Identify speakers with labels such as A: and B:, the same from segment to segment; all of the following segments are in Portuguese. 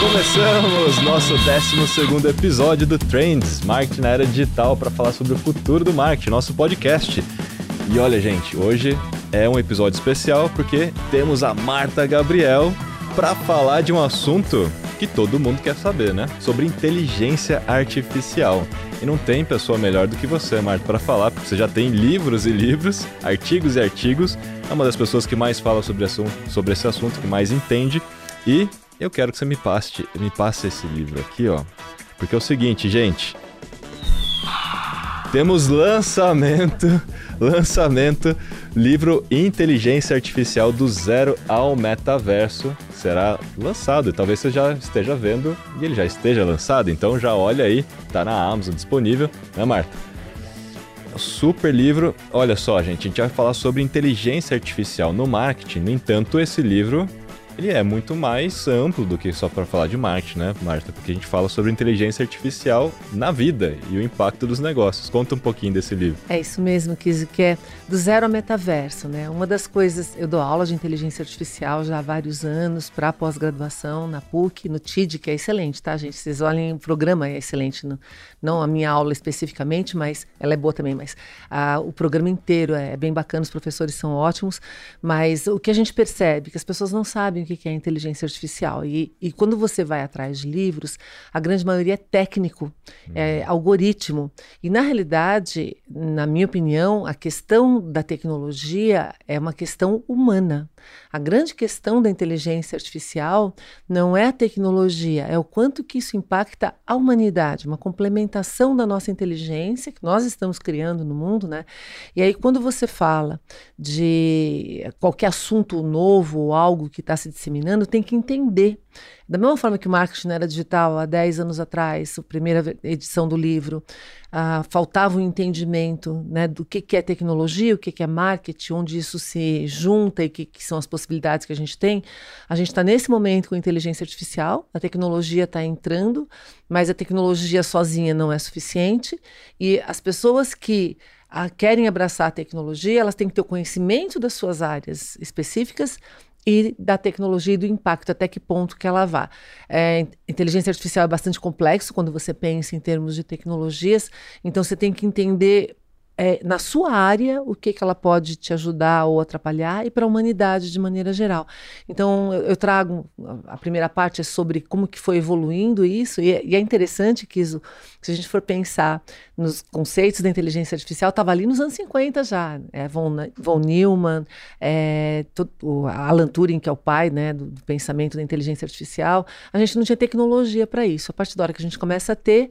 A: Começamos nosso 12 episódio do Trends, Marketing na Era Digital, para falar sobre o futuro do marketing, nosso podcast. E olha, gente, hoje é um episódio especial porque temos a Marta Gabriel para falar de um assunto que todo mundo quer saber, né? Sobre inteligência artificial. E não tem pessoa melhor do que você, Marta, para falar, porque você já tem livros e livros, artigos e artigos. É uma das pessoas que mais fala sobre, esse assunto, que mais entende. E eu quero que você me passe, me passe esse livro aqui, ó. Porque é o seguinte, gente. Temos lançamento, lançamento, livro Inteligência Artificial do Zero ao Metaverso. Será lançado e talvez você já esteja vendo e ele já esteja lançado, então já olha aí, tá na Amazon disponível, né, Marta? Super livro. Olha só, gente, a gente vai falar sobre inteligência artificial no marketing. No entanto, esse livro ele é muito mais amplo do que só para falar de marketing, né, Marta? Porque a gente fala sobre inteligência artificial na vida e o impacto dos negócios. Conta um pouquinho desse livro.
B: É isso mesmo, Kizzy, que é do zero ao metaverso, né? Uma das coisas, eu dou aula de inteligência artificial já há vários anos para pós-graduação na PUC, no TID, que é excelente, tá, gente? Vocês olhem, o programa é excelente, no, não a minha aula especificamente, mas ela é boa também, mas o programa inteiro é bem bacana, os professores são ótimos, mas o que a gente percebe, é que as pessoas não sabem o que é inteligência artificial. E, e quando você vai atrás de livros, a grande maioria é técnico, uhum. é algoritmo. E na realidade, na minha opinião, a questão da tecnologia é uma questão humana. A grande questão da inteligência artificial não é a tecnologia, é o quanto que isso impacta a humanidade, uma complementação da nossa inteligência que nós estamos criando no mundo, né? E aí quando você fala de qualquer assunto novo ou algo que está se disseminando, tem que entender da mesma forma que o marketing era digital há 10 anos atrás, a primeira edição do livro, ah, faltava um entendimento né, do que, que é tecnologia, o que, que é marketing, onde isso se junta e o que, que são as possibilidades que a gente tem. A gente está nesse momento com inteligência artificial, a tecnologia está entrando, mas a tecnologia sozinha não é suficiente e as pessoas que ah, querem abraçar a tecnologia, elas têm que ter o conhecimento das suas áreas específicas e da tecnologia e do impacto, até que ponto que ela vá. É, inteligência artificial é bastante complexo quando você pensa em termos de tecnologias, então você tem que entender é, na sua área o que, que ela pode te ajudar ou atrapalhar e para a humanidade de maneira geral. Então eu, eu, trago a primeira parte é sobre como que foi evoluindo isso e, é, e é interessante que isso, se a gente for pensar nos conceitos da inteligência artificial estava ali nos anos 50 já, é, von, von Neumann, é, todo, Alan Turing que é o pai né, do, do pensamento da inteligência artificial, a gente não tinha tecnologia para isso. A partir da hora que a gente começa a ter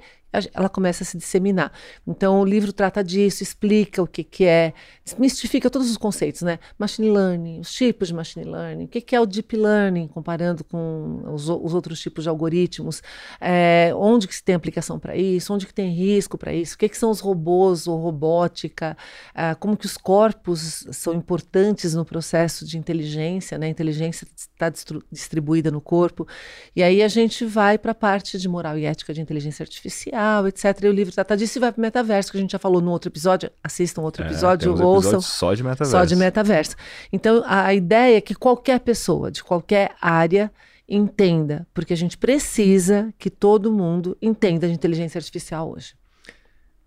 B: ela começa a se disseminar. Então, o livro trata disso, explica o que, que é, mistifica todos os conceitos, né? Machine learning, os tipos de machine learning, o que, que é o deep learning, comparando com os, os outros tipos de algoritmos, é, onde que se tem aplicação para isso, onde que tem risco para isso, o que, que são os robôs ou robótica, é, como que os corpos são importantes no processo de inteligência, né? A inteligência está distribuída no corpo. E aí a gente vai para a parte de moral e ética de inteligência artificial, etc. E o livro trata disso e vai para o metaverso, que a gente já falou no outro episódio. Assistam outro é, episódio, é, ouçam.
A: Só de metaverso.
B: Só de metaverso. Então, a ideia é que qualquer pessoa, de qualquer área, entenda, porque a gente precisa que todo mundo entenda de inteligência artificial hoje.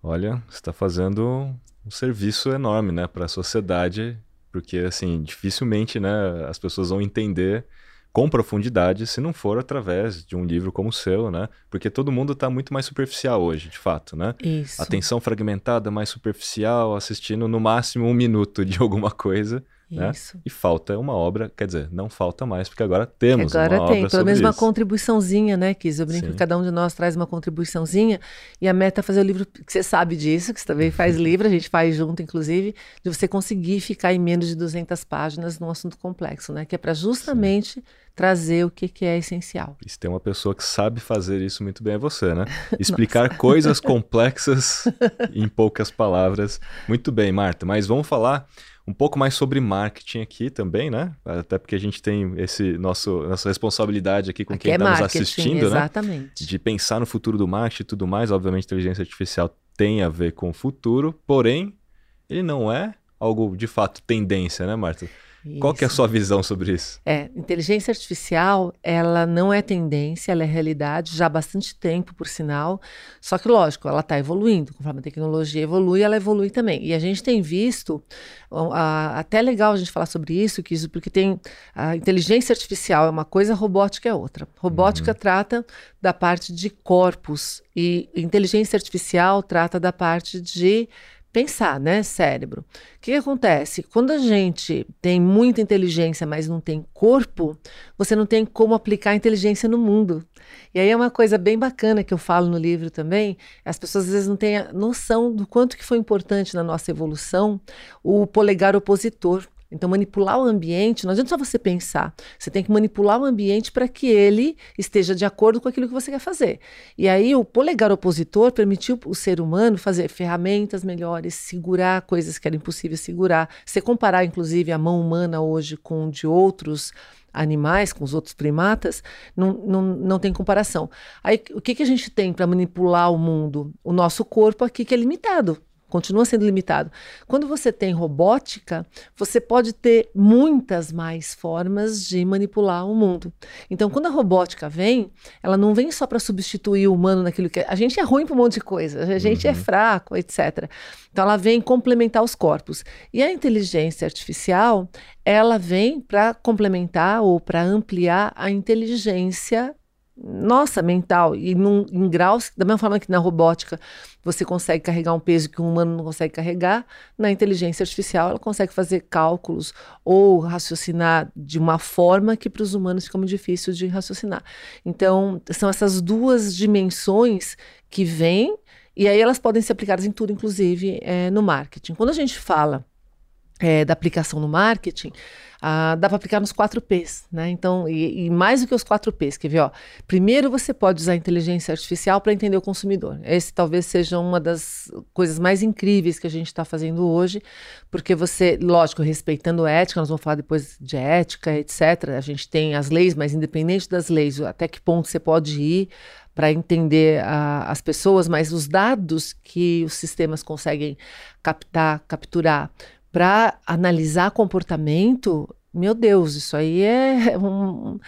A: Olha, você está fazendo um serviço enorme, né, para a sociedade, porque assim dificilmente, né, as pessoas vão entender com profundidade se não for através de um livro como o seu, né? Porque todo mundo está muito mais superficial hoje, de fato, né?
B: Isso.
A: Atenção fragmentada, mais superficial, assistindo no máximo um minuto de alguma coisa. Né? Isso. E falta uma obra, quer dizer, não falta mais, porque agora temos agora uma tem, obra pelo
B: menos
A: uma
B: contribuiçãozinha, né, Kis? Eu brinco Sim. que cada um de nós traz uma contribuiçãozinha e a meta é fazer o livro, que você sabe disso, que você também faz livro, a gente faz junto, inclusive, de você conseguir ficar em menos de 200 páginas num assunto complexo, né? Que é para justamente Sim. trazer o que, que é essencial.
A: E se tem uma pessoa que sabe fazer isso muito bem é você, né? Explicar coisas complexas em poucas palavras. Muito bem, Marta, mas vamos falar um pouco mais sobre marketing aqui também, né? Até porque a gente tem esse nosso nossa responsabilidade aqui com aqui quem está é nos assistindo,
B: exatamente. né?
A: De pensar no futuro do marketing e tudo mais. Obviamente, inteligência artificial tem a ver com o futuro, porém, ele não é algo de fato tendência, né, Marta? Qual que é a sua visão sobre isso?
B: É, inteligência artificial, ela não é tendência, ela é realidade já há bastante tempo, por sinal. Só que, lógico, ela está evoluindo. Conforme a tecnologia evolui, ela evolui também. E a gente tem visto, até é legal a gente falar sobre isso, que isso porque tem a inteligência artificial é uma coisa, a robótica é outra. Robótica uhum. trata da parte de corpos e inteligência artificial trata da parte de pensar, né, cérebro. O que, que, acontece? Quando a gente tem muita inteligência, mas não tem corpo, você não tem como aplicar inteligência no mundo. E aí é uma coisa bem bacana que eu falo no livro também. As pessoas às vezes não têm noção do quanto que foi importante na nossa evolução o polegar opositor. Então, manipular o ambiente, não adianta só você pensar. Você tem que manipular o ambiente para que ele esteja de acordo com aquilo que você quer fazer. E aí, o polegar opositor permitiu o ser humano fazer ferramentas melhores, segurar coisas que eram impossíveis segurar. Se comparar, inclusive, a mão humana hoje com de outros animais, com os outros primatas, não, não, não tem comparação. Aí, o que, que a gente tem para manipular o mundo? O nosso corpo aqui, que é limitado continua sendo limitado. Quando você tem robótica, você pode ter muitas mais formas de manipular o mundo. Então, quando a robótica vem, ela não vem só para substituir o humano naquilo que a gente é ruim para um monte de coisa, a gente é uhum. é fraco, etc. Então, ela vem complementar os corpos. E a inteligência artificial, ela vem para complementar ou para ampliar a inteligência nossa, mental, e num, em graus, da mesma forma que na robótica você consegue carregar um peso que um humano não consegue carregar, na inteligência artificial ela consegue fazer cálculos ou raciocinar de uma forma que para os humanos fica muito difícil de raciocinar. Então, são essas duas dimensões que vêm, e aí elas podem ser aplicadas em tudo, inclusive é, no marketing. Quando a gente fala é, da aplicação no marketing, ah, dá para aplicar nos 4 Ps, né? Então, e, e, mais do que os 4 Ps, quer ver? Ó, primeiro você pode usar a inteligência artificial para entender o consumidor. Esse talvez seja uma das coisas mais incríveis que a gente está fazendo hoje, porque você, lógico, respeitando a ética, nós vamos falar depois de ética, etc. A gente tem as leis, mas independente das leis, até que ponto você pode ir para entender a, as pessoas, mas os dados que os sistemas conseguem captar, capturar para analisar comportamento, meu Deus, isso aí é um,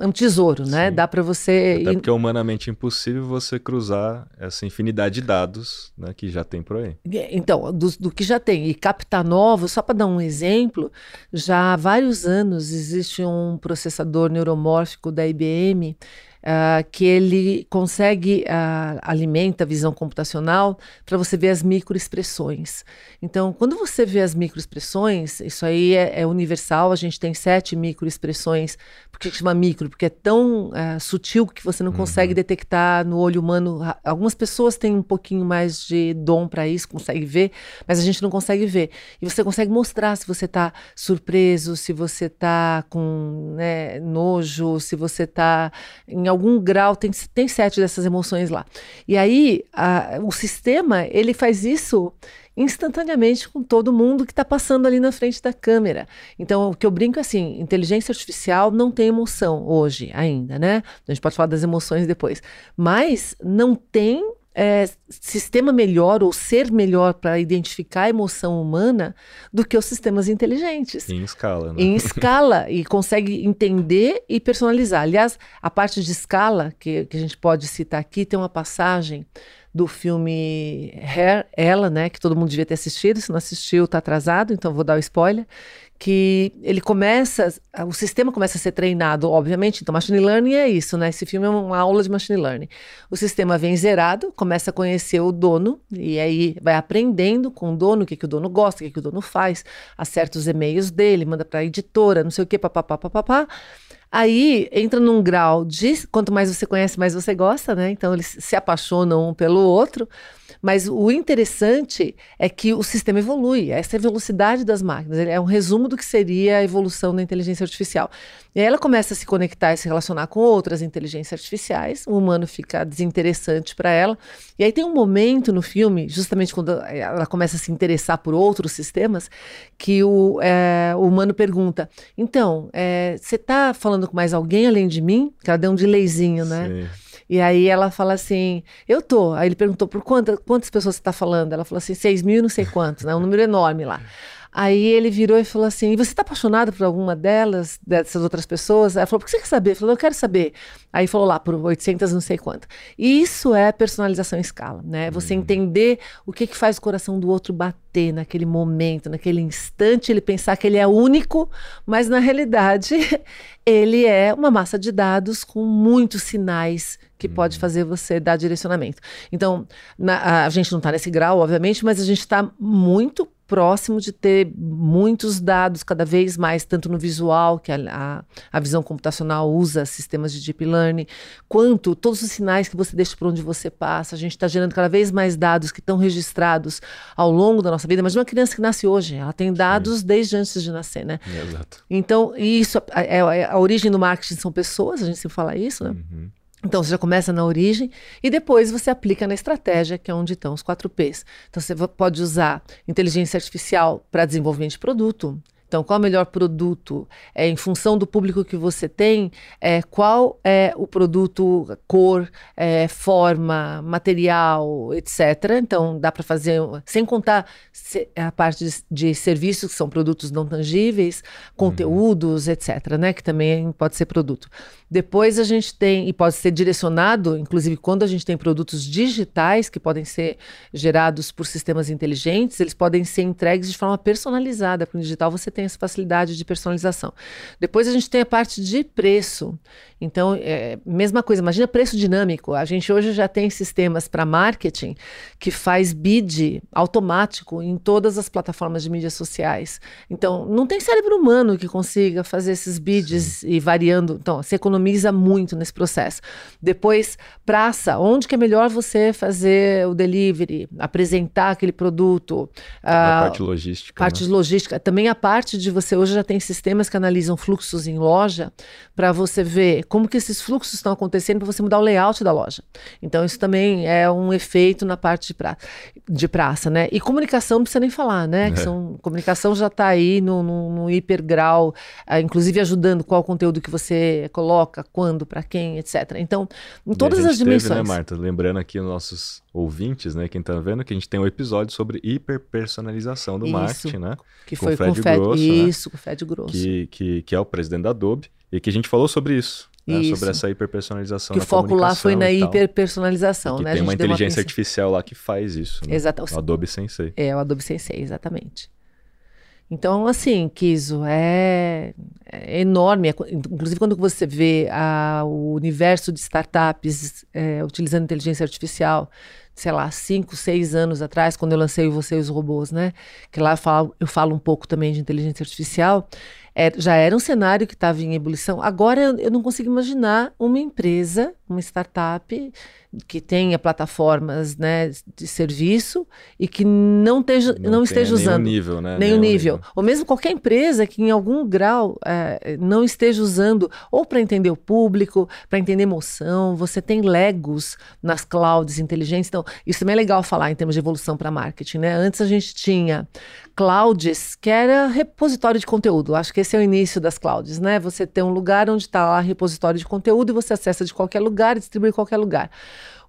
B: é um tesouro, né? Sim. Dá para você.
A: Até porque é humanamente impossível você cruzar essa infinidade de dados né, que já tem por aí.
B: Então, do, do que já tem. E captar novos, só para dar um exemplo, já há vários anos existe um processador neuromórfico da IBM uh, que ele consegue uh, alimenta a visão computacional para você ver as microexpressões. Então, quando você vê as microexpressões, isso aí é, é universal. A gente tem sete microexpressões. Por que chama micro? Porque é tão uh, sutil que você não uhum. consegue detectar no olho humano. Algumas pessoas têm um pouquinho mais de dom para isso, consegue ver, mas a gente não consegue ver. E você consegue mostrar se você está surpreso, se você está com né, nojo, se você está em algum grau, tem, tem sete dessas emoções lá. E aí, a, o sistema, ele faz isso instantaneamente com todo mundo que está passando ali na frente da câmera. Então, o que eu brinco é assim: inteligência artificial não tem emoção hoje ainda, né? A gente pode falar das emoções depois. Mas não tem é, sistema melhor ou ser melhor para identificar a emoção humana do que os sistemas inteligentes.
A: Em escala, né?
B: Em escala, e consegue entender e personalizar. Aliás, a parte de escala, que, que a gente pode citar aqui, tem uma passagem do filme Hair, ela, né, que todo mundo devia ter assistido, se não assistiu, está atrasado, então vou dar o spoiler, que ele começa, o sistema começa a ser treinado, obviamente, então machine learning é isso, né? Esse filme é uma aula de machine learning. O sistema vem zerado, começa a conhecer o dono e aí vai aprendendo com o dono o que, que o dono gosta, o que, que o dono faz, acerta os e-mails dele, manda para a editora, não sei o que, papapá, papapá. Aí entra num grau de quanto mais você conhece, mais você gosta, né? Então eles se apaixonam um pelo outro. Mas o interessante é que o sistema evolui, essa é a velocidade das máquinas. É um resumo do que seria a evolução da inteligência artificial. E aí ela começa a se conectar e se relacionar com outras inteligências artificiais, o humano fica desinteressante para ela. E aí tem um momento no filme, justamente quando ela começa a se interessar por outros sistemas, que o, é, o humano pergunta: então, é, você está falando com mais alguém além de mim? Que ela deu um delayzinho, né? Sim. E aí ela fala assim, eu tô. Aí ele perguntou por quantas, quantas pessoas você está falando? Ela falou assim, seis mil e não sei quantos, né? Um número enorme lá. Aí ele virou e falou assim: e você está apaixonado por alguma delas, dessas outras pessoas? Aí falou: por que você quer saber? Ele falou: eu quero saber. Aí falou lá, por 800, não sei quanto. E isso é personalização em escala, né? Você uhum. entender o que, que faz o coração do outro bater naquele momento, naquele instante, ele pensar que ele é único, mas na realidade ele é uma massa de dados com muitos sinais que uhum. pode fazer você dar direcionamento. Então, na, a gente não está nesse grau, obviamente, mas a gente está muito próximo de ter muitos dados cada vez mais, tanto no visual, que a, a, a, visão computacional usa sistemas de deep learning, quanto todos os sinais que você deixa por onde você passa. A gente está gerando cada vez mais dados que estão registrados ao longo da nossa vida. Mas uma criança que nasce hoje, ela tem dados Sim. desde antes de nascer, né?
A: Exato.
B: Então, isso, é, é, a origem do marketing são pessoas, a gente sempre fala isso, né? Uhum. Então, você já começa na origem e depois você aplica na estratégia, que é onde estão os 4 Ps. Então, você pode usar inteligência artificial para desenvolvimento de produto, então, qual é o melhor produto? É, em função do público que você tem, é, qual é o produto, cor, é, forma, material, etc. Então, dá para fazer, sem contar a parte de, de, serviços, que são produtos não tangíveis, conteúdos, uhum. etc., né? que também pode ser produto. Depois a gente tem, e pode ser direcionado, inclusive quando a gente tem produtos digitais que podem ser gerados por sistemas inteligentes, eles podem ser entregues de forma personalizada. Porque no digital você tem essa facilidade de personalização. Depois a gente tem a parte de preço. Então, é, mesma coisa, imagina preço dinâmico. A gente hoje já tem sistemas para marketing que faz bid automático em todas as plataformas de mídias sociais. Então, não tem cérebro humano que consiga fazer esses bids Sim. e variando. Então, você economiza muito nesse processo. Depois, praça, onde que é melhor você fazer o delivery, apresentar aquele produto.
A: A, a parte logística.
B: Parte
A: né?
B: logística. Também a parte de você hoje já tem sistemas que analisam fluxos em loja para você ver como que esses fluxos estão acontecendo para você mudar o layout da loja. Então isso também é um efeito na parte de, pra, de praça, né? E comunicação não precisa nem falar, né? É. Que são, comunicação já está aí no, no, no hipergrau, uh, inclusive ajudando qual conteúdo que você coloca, quando, para quem, etc. Então, em todas as dimensões.
A: Teve, né, Marta? Lembrando aqui os nossos ouvintes, né, quem está vendo, que a gente tem um episódio sobre hiperpersonalização do Isso, marketing, né?
B: Que foi com o Fred, Grosso, né? Isso, né? com o Fred Grosso.
A: Que, que, que é o presidente da Adobe e que a gente falou sobre isso. Né, sobre essa hiperpersonalização.
B: Que o foco lá foi na hiperpersonalização, né?
A: Tem uma inteligência uma artificial lá que faz isso.
B: Né? Exatamente.
A: O Adobe Sensei.
B: É, o Adobe Sensei, exatamente. Então, assim, Kiso, é, é enorme. É, inclusive, quando você vê a, o universo de startups é, utilizando inteligência artificial, sei lá, cinco, seis anos atrás, quando eu lancei Você e os Robôs, né? Que lá eu falo, eu falo um pouco também de inteligência artificial. É, já era um cenário que estava em ebulição. Agora eu, eu, não consigo imaginar uma empresa, uma startup que tenha plataformas né, de serviço e que não, teja, não, não esteja usando.
A: Nenhum nível, né?
B: Nenhum, nenhum nível. nível. Ou mesmo qualquer empresa que em algum grau é, não esteja usando, ou para entender o público, para entender emoção. Você tem Legos nas clouds inteligentes. Então, isso também é legal falar em termos de evolução para marketing. Né? Antes a gente tinha clouds, que era repositório de conteúdo. Acho que esse é o início das clouds, né? Você tem um lugar onde está lá repositório de conteúdo e você acessa de qualquer lugar e distribui em qualquer lugar.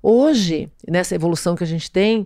B: Hoje, nessa evolução que a gente tem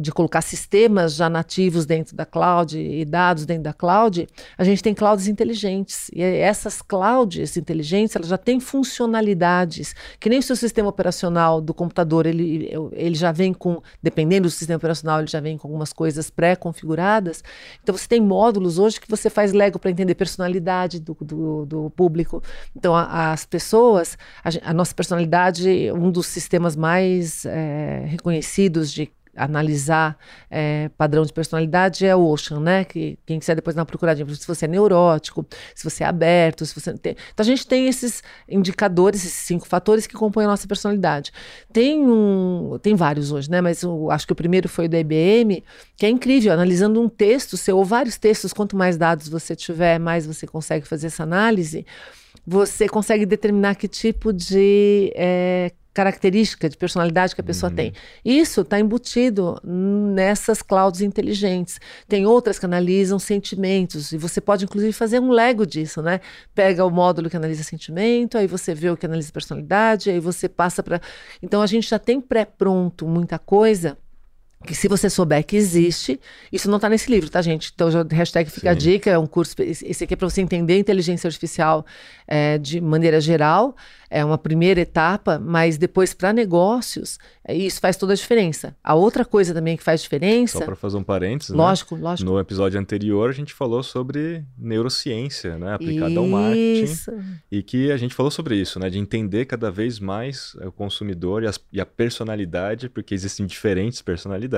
B: de colocar sistemas já nativos dentro da cloud e dados dentro da cloud, a gente tem clouds inteligentes. E essas clouds inteligentes, elas já têm funcionalidades que nem o seu sistema operacional do computador, ele, ele já vem com, dependendo do sistema operacional, ele já vem com algumas coisas pré-configuradas. Então, você tem módulos hoje que você faz Lego para entender personalidade do, do, do público. Então, a, as pessoas, a, a nossa personalidade, um dos sistemas mais é, reconhecidos de analisar é, padrão de personalidade é o Ocean, né? Que quem quiser depois dar uma procuradinha, se você é neurótico, se você é aberto, se você tem. Então a gente tem esses indicadores, esses cinco fatores que compõem a nossa personalidade. Tem um, tem vários hoje, né? Mas eu acho que o primeiro foi o da IBM, que é incrível, analisando um texto seu ou vários textos, quanto mais dados você tiver, mais você consegue fazer essa análise. Você consegue determinar que tipo de é, característica de personalidade que a pessoa uhum. tem. Isso está embutido nessas clouds inteligentes. Tem outras que analisam sentimentos, e você pode, inclusive, fazer um Lego disso, né? Pega o módulo que analisa sentimento, aí você vê o que analisa personalidade, aí você passa para. Então, a gente já tem pré-pronto muita coisa que se você souber que existe, isso não está nesse livro, tá, gente? Então, já, hashtag fica Sim. a dica, é um curso, esse aqui é para você entender inteligência artificial é, de maneira geral, é uma primeira etapa, mas depois para negócios, é, isso faz toda a diferença. A outra coisa também que faz diferença...
A: Só para fazer um parênteses, né?
B: Lógico, né? lógico.
A: No episódio anterior, a gente falou sobre neurociência, né? Aplicada isso. ao marketing. E que a gente falou sobre isso, né? De entender cada vez mais o consumidor e, as, e a personalidade, porque existem diferentes personalidades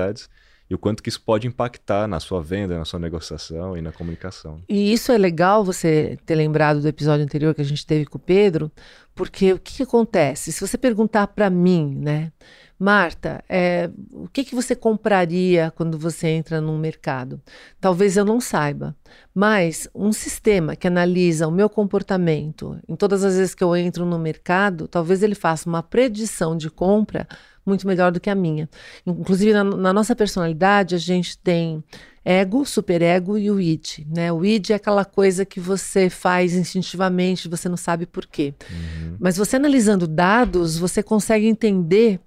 A: e o quanto que isso pode impactar na sua venda, na sua negociação e na comunicação.
B: E isso é legal você ter lembrado do episódio anterior que a gente teve com o Pedro, porque o que, que acontece? Se você perguntar para mim, né, Marta, é, o que, que você compraria quando você entra num mercado? Talvez eu não saiba, mas um sistema que analisa o meu comportamento em todas as vezes que eu entro no mercado, talvez ele faça uma predição de compra muito melhor do que a minha. Inclusive, na, na nossa personalidade, a gente tem ego, superego e o id. Né? O id é aquela coisa que você faz instintivamente, você não sabe por quê. Uhum. Mas você analisando dados, você consegue entender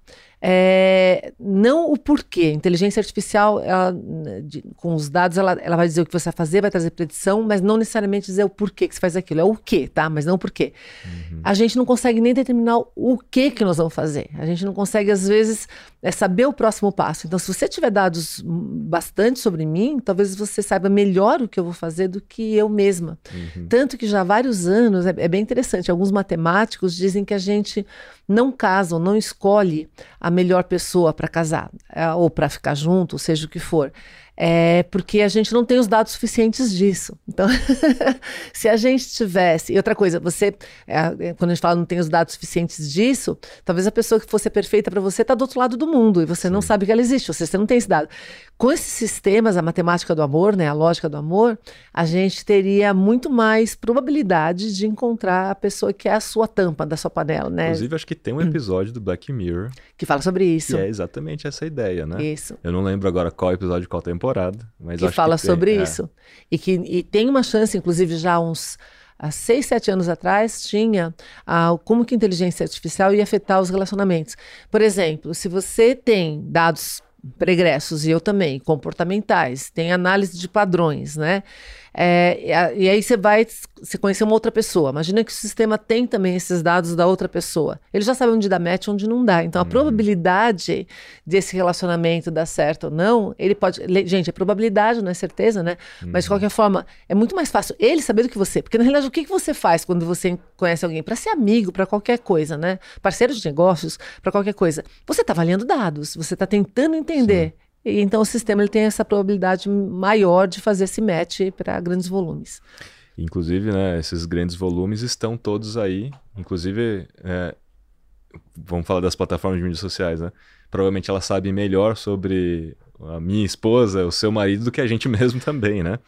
B: é, não o porquê. Inteligência artificial, ela, de, com os dados, ela, ela vai dizer o que você vai fazer, vai trazer predição, mas não necessariamente dizer o porquê que você faz aquilo. É o quê, tá? Mas não o porquê. Uhum. A gente não consegue nem determinar o que que nós vamos fazer. A gente não consegue, às vezes, é saber o próximo passo. Então, se você tiver dados bastante sobre mim, talvez você saiba melhor o que eu vou fazer do que eu mesma. Uhum. Tanto que já há vários anos, é, é bem interessante, alguns matemáticos dizem que a gente não casa ou não escolhe a melhor pessoa para casar, é, ou para ficar junto, seja o que for é porque a gente não tem os dados suficientes disso. Então, se a gente tivesse. E outra coisa, você, é, é, quando a gente fala não tem os dados suficientes disso, talvez a pessoa que fosse perfeita para você está do outro lado do mundo e você Sim. não sabe que ela existe, ou seja, você não tem esse dado. Com esses sistemas, a matemática do amor, né, a lógica do amor, a gente teria muito mais probabilidade de encontrar a pessoa que é a sua tampa da sua panela, né?
A: Inclusive, acho que tem um episódio do Black Mirror
B: que fala sobre isso.
A: Que é exatamente essa ideia, né?
B: Isso.
A: Eu não lembro agora qual episódio, qual temporada, mas
B: que fala
A: que
B: sobre
A: tem,
B: isso. É. E que e tem uma chance, inclusive, já uns há seis, sete anos atrás, tinha ah, como que a inteligência artificial ia afetar os relacionamentos. Por exemplo, se você tem dados pregressos, e eu também, comportamentais, tem análise de padrões, né? É, e aí você vai se conhecer uma outra pessoa. Imagina que o sistema tem também esses dados da outra pessoa. Ele já sabe onde dá match, onde não dá. Então a uhum. probabilidade desse relacionamento dar certo ou não, ele pode. Gente, é probabilidade, não é certeza, né? Uhum. Mas de qualquer forma, é muito mais fácil ele saber do que você. Porque na realidade, o que, que você faz quando você conhece alguém? Para ser amigo, para qualquer coisa, né? Parceiro de negócios, para qualquer coisa. Você está avaliando dados, você está tentando entender. Sim então o sistema ele tem essa probabilidade maior de fazer esse match para grandes volumes.
A: Inclusive, né, esses grandes volumes estão todos aí. Inclusive, é, vamos falar das plataformas de mídias sociais, né? Provavelmente ela sabe melhor sobre a minha esposa, o seu marido, do que a gente mesmo também, né?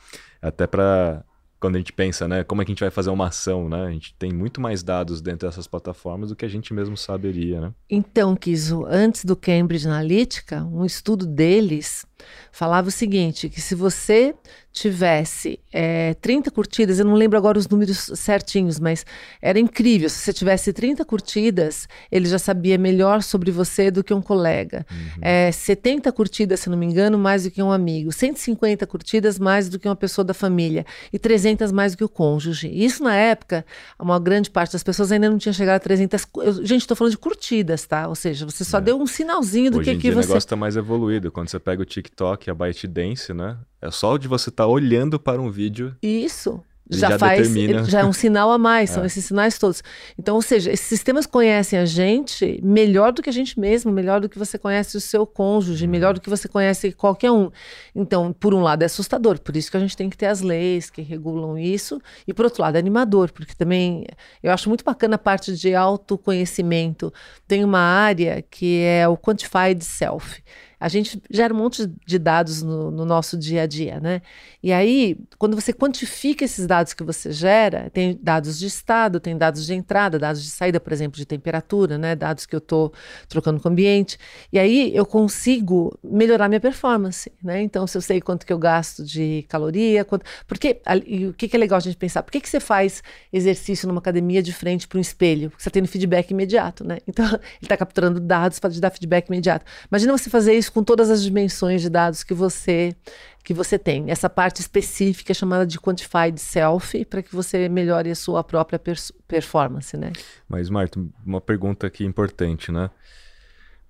A: Até para quando a gente pensa, né, como é que a gente vai fazer uma ação, né? A gente tem muito mais dados dentro dessas plataformas do que a gente mesmo saberia, né?
B: Então, Kiso, antes do Cambridge Analytica, um estudo deles falava o seguinte, que se você tivesse é, 30 curtidas, eu não lembro agora os números certinhos, mas era incrível. Se você tivesse 30 curtidas, ele já sabia melhor sobre você do que um colega. Uhum. É, 70 curtidas, se não me engano, mais do que um amigo. 150 curtidas, mais do que uma pessoa da família. E 300 mais do que o cônjuge. Isso na época, uma grande parte das pessoas ainda não tinha chegado a 300. Eu, gente, estou falando de curtidas, tá? Ou seja, você só é. deu um sinalzinho do
A: Hoje
B: que,
A: em
B: que
A: dia
B: você.
A: O negócio está mais evoluído. Quando você pega o TikTok, a ByteDance, né? É só de você estar tá olhando para um vídeo.
B: Isso. Já, já, faz, determina. já é um sinal a mais, são é. esses sinais todos. Então, ou seja, esses sistemas conhecem a gente melhor do que a gente mesmo, melhor do que você conhece o seu cônjuge, melhor do que você conhece qualquer um. Então, por um lado é assustador, por isso que a gente tem que ter as leis que regulam isso, e por outro lado é animador, porque também eu acho muito bacana a parte de autoconhecimento. Tem uma área que é o Quantified Self a gente gera um monte de dados no, no, nosso dia a dia, né? E aí, quando você quantifica esses dados que você gera, tem dados de estado, tem dados de entrada, dados de saída, por exemplo, de temperatura, né? Dados que eu estou trocando com o ambiente. E aí eu consigo melhorar minha performance, né? Então, se eu sei quanto que eu gasto de caloria, quanto... porque o que, que é legal a gente pensar? Por que, que você faz exercício numa academia de frente para um espelho? Porque você está tendo feedback imediato, né? Então, ele está capturando dados para te dar feedback imediato. Imagina você fazer isso isso com todas as dimensões de dados que você que você tem. Essa parte específica é chamada de quantified self para que você melhore a sua própria performance, né?
A: Mas Marta, uma pergunta aqui importante, né?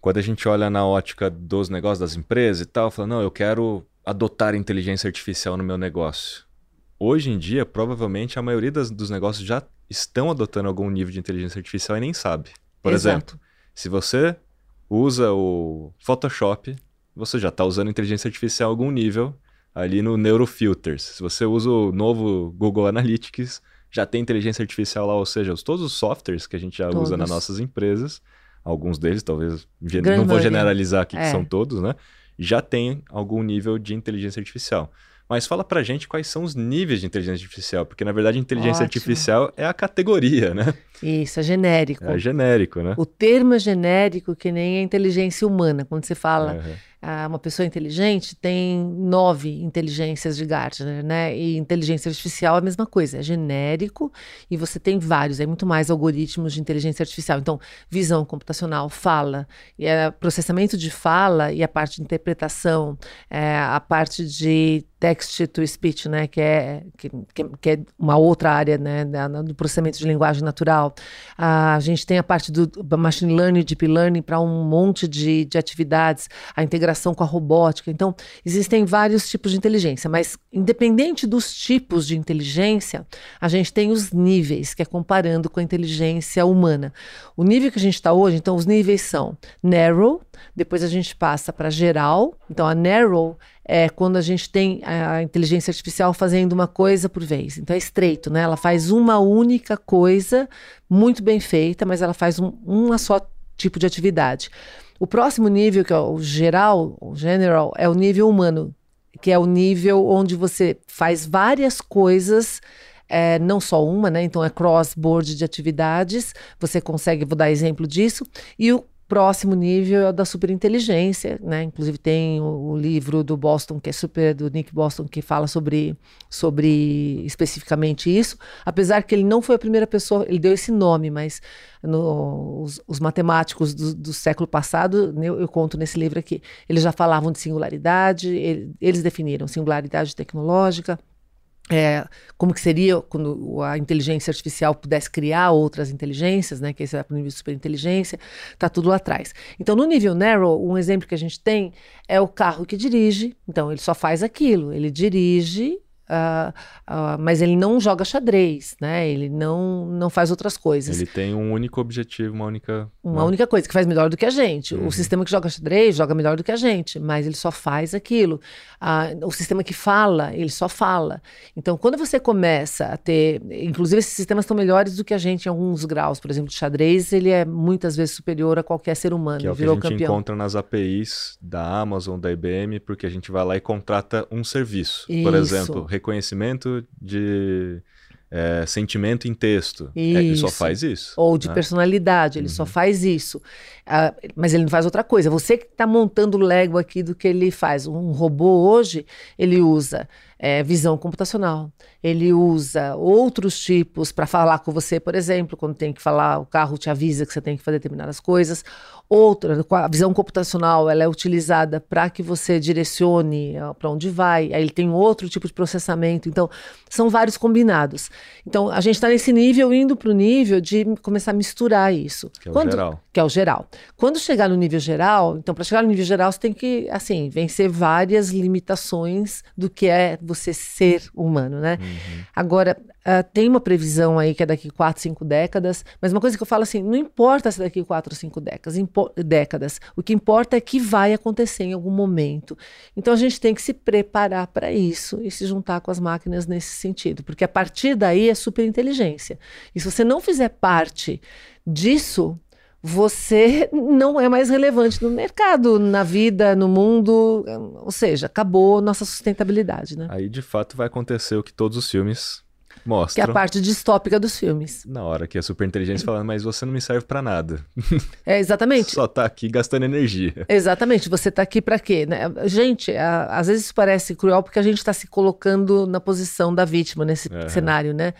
A: Quando a gente olha na ótica dos negócios das empresas e tal, fala, não, eu quero adotar inteligência artificial no meu negócio. Hoje em dia, provavelmente a maioria das, dos negócios já estão adotando algum nível de inteligência artificial e nem sabe. Por Exato. exemplo, se você usa o Photoshop, você já está usando inteligência artificial em algum nível ali no Neurofilters. Se você usa o novo Google Analytics, já tem inteligência artificial lá, ou seja, todos os softwares que a gente já todos. usa nas nossas empresas, alguns deles, talvez, Grande não vou generalizar aqui é. que são todos, né? Já tem algum nível de inteligência artificial. Mas fala pra gente quais são os níveis de inteligência artificial, porque na verdade inteligência Ótimo. artificial é a categoria, né?
B: Isso, é genérico.
A: É genérico, né?
B: O termo é genérico que nem a inteligência humana. Quando você fala uhum uma pessoa inteligente tem nove inteligências de Gartner, né? E inteligência artificial é a mesma coisa, é genérico e você tem vários, é muito mais algoritmos de inteligência artificial. Então, visão computacional, fala, e é processamento de fala e a parte de interpretação, é, a parte de text to speech, né, que é, que, que é uma outra área né, do processamento de linguagem natural. A gente tem a parte do machine learning, deep learning para um monte de, de atividades, a integração com a robótica. Então, existem vários tipos de inteligência, mas independente dos tipos de inteligência, a gente tem os níveis, que é comparando com a inteligência humana. O nível que a gente está hoje, então, os níveis são narrow, depois a gente passa para geral. Então, a narrow é quando a gente tem a inteligência artificial fazendo uma coisa por vez. Então é estreito, né? Ela faz uma única coisa, muito bem feita, mas ela faz um uma só tipo de atividade. O próximo nível, que é o geral, o general, é o nível humano, que é o nível onde você faz várias coisas. É, não só uma, né? Então é cross-board de atividades. Você consegue, vou dar exemplo disso. E o próximo nível é o da superinteligência, né? Inclusive tem o, o, livro do Boston, que é super do Nick Boston, que fala sobre, sobre especificamente isso. Apesar que ele não foi a primeira pessoa, ele deu esse nome, mas no, os, os, matemáticos do, do, século passado, eu, eu, conto nesse livro aqui, eles já falavam de singularidade, ele, eles definiram singularidade tecnológica, é, como que seria quando a inteligência artificial pudesse criar outras inteligências, né, que esse é o nível de superinteligência, está tudo lá atrás. Então, no nível narrow, um exemplo que a gente tem é o carro que dirige, então ele só faz aquilo, ele dirige Uh, uh, mas ele não joga xadrez, né? Ele não, não faz outras coisas.
A: Ele tem um único objetivo, uma única.
B: Uma não. única coisa que faz melhor do que a gente. Uhum. O sistema que joga xadrez joga melhor do que a gente, mas ele só faz aquilo. Uh, o sistema que fala, ele só fala. Então, quando você começa a ter. Inclusive, esses sistemas estão melhores do que a gente em alguns graus. Por exemplo, o xadrez, ele é muitas vezes superior a qualquer ser humano.
A: Que é o que a gente campeão. encontra nas APIs da Amazon, da IBM, porque a gente vai lá e contrata um serviço. Isso. Por exemplo, reconhecimento de é, sentimento em texto. É, ele só faz isso.
B: Ou de né? personalidade, ele uhum. só faz isso. Uh, mas ele não faz outra coisa. Você que está montando o Lego aqui do que ele faz. Um robô hoje, ele usa é, visão computacional. Ele usa outros tipos para falar com você, por exemplo, quando tem que falar, o carro te avisa que você tem que fazer determinadas coisas. Outra, a visão computacional, ela é utilizada para que você direcione para onde vai. Aí ele tem outro tipo de processamento. Então, são vários combinados. Então, a gente está nesse nível, indo para o nível de começar a misturar isso.
A: Que é o geral.
B: Que é o geral. Quando chegar no nível geral, então, para chegar no nível geral, você tem que, assim, vencer várias limitações do que é você ser humano, né? Uhum. Agora, uh, tem uma previsão aí que é daqui quatro, cinco décadas, mas uma coisa que eu falo assim, não importa se daqui quatro ou cinco décadas, décadas, o que importa é que vai acontecer em algum momento. Então, a gente tem que se preparar para isso e se juntar com as máquinas nesse sentido, porque a partir daí é super inteligência. E se você não fizer parte disso, você não é mais relevante no mercado, na vida, no mundo. Ou seja, acabou nossa sustentabilidade, né?
A: Aí, de fato, vai acontecer o que todos os filmes mostram.
B: Que é a parte distópica dos filmes.
A: Na hora que a super inteligência falando, mas você não me serve para nada.
B: É, exatamente.
A: Só tá aqui gastando energia.
B: Exatamente. Você tá aqui para quê? Né? Gente, a, às vezes isso parece cruel porque a gente está se colocando na posição da vítima nesse uhum. cenário, né?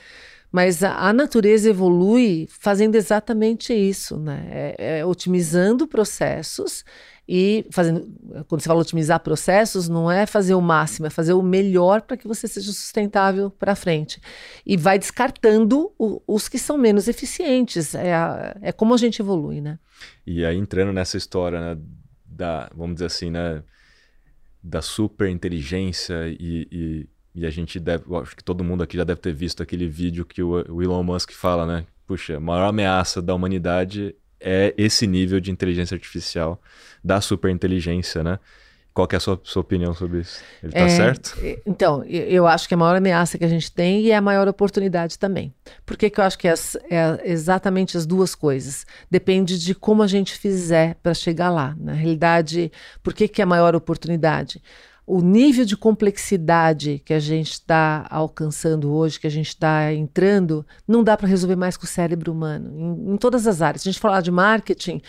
B: Mas a, a, natureza evolui fazendo exatamente isso, né? É, é, otimizando processos, e fazendo, quando você fala otimizar processos, não é fazer o máximo, é fazer o melhor para que você seja sustentável para frente. E vai descartando o, os que são menos eficientes. É, a, é como a gente evolui, né?
A: E aí entrando nessa história né, da, vamos dizer assim, né, da super inteligência e, e, e, a gente deve, acho que todo mundo aqui já deve ter visto aquele vídeo que o, o Elon Musk fala, né? Puxa, a maior ameaça da humanidade é esse nível de inteligência artificial, da superinteligência, né? Qual é a sua, sua opinião sobre isso? Ele está é, certo?
B: Então, eu acho que é a maior ameaça que a gente tem e é a maior oportunidade também. Por que, que eu acho que é, é exatamente as duas coisas? Depende de como a gente fizer para chegar lá. Na realidade, por que, que é a maior oportunidade? O nível de complexidade que a gente está alcançando hoje, que a gente está entrando, não dá para resolver mais com o cérebro humano, em, em, todas as áreas. Se a gente falar de marketing,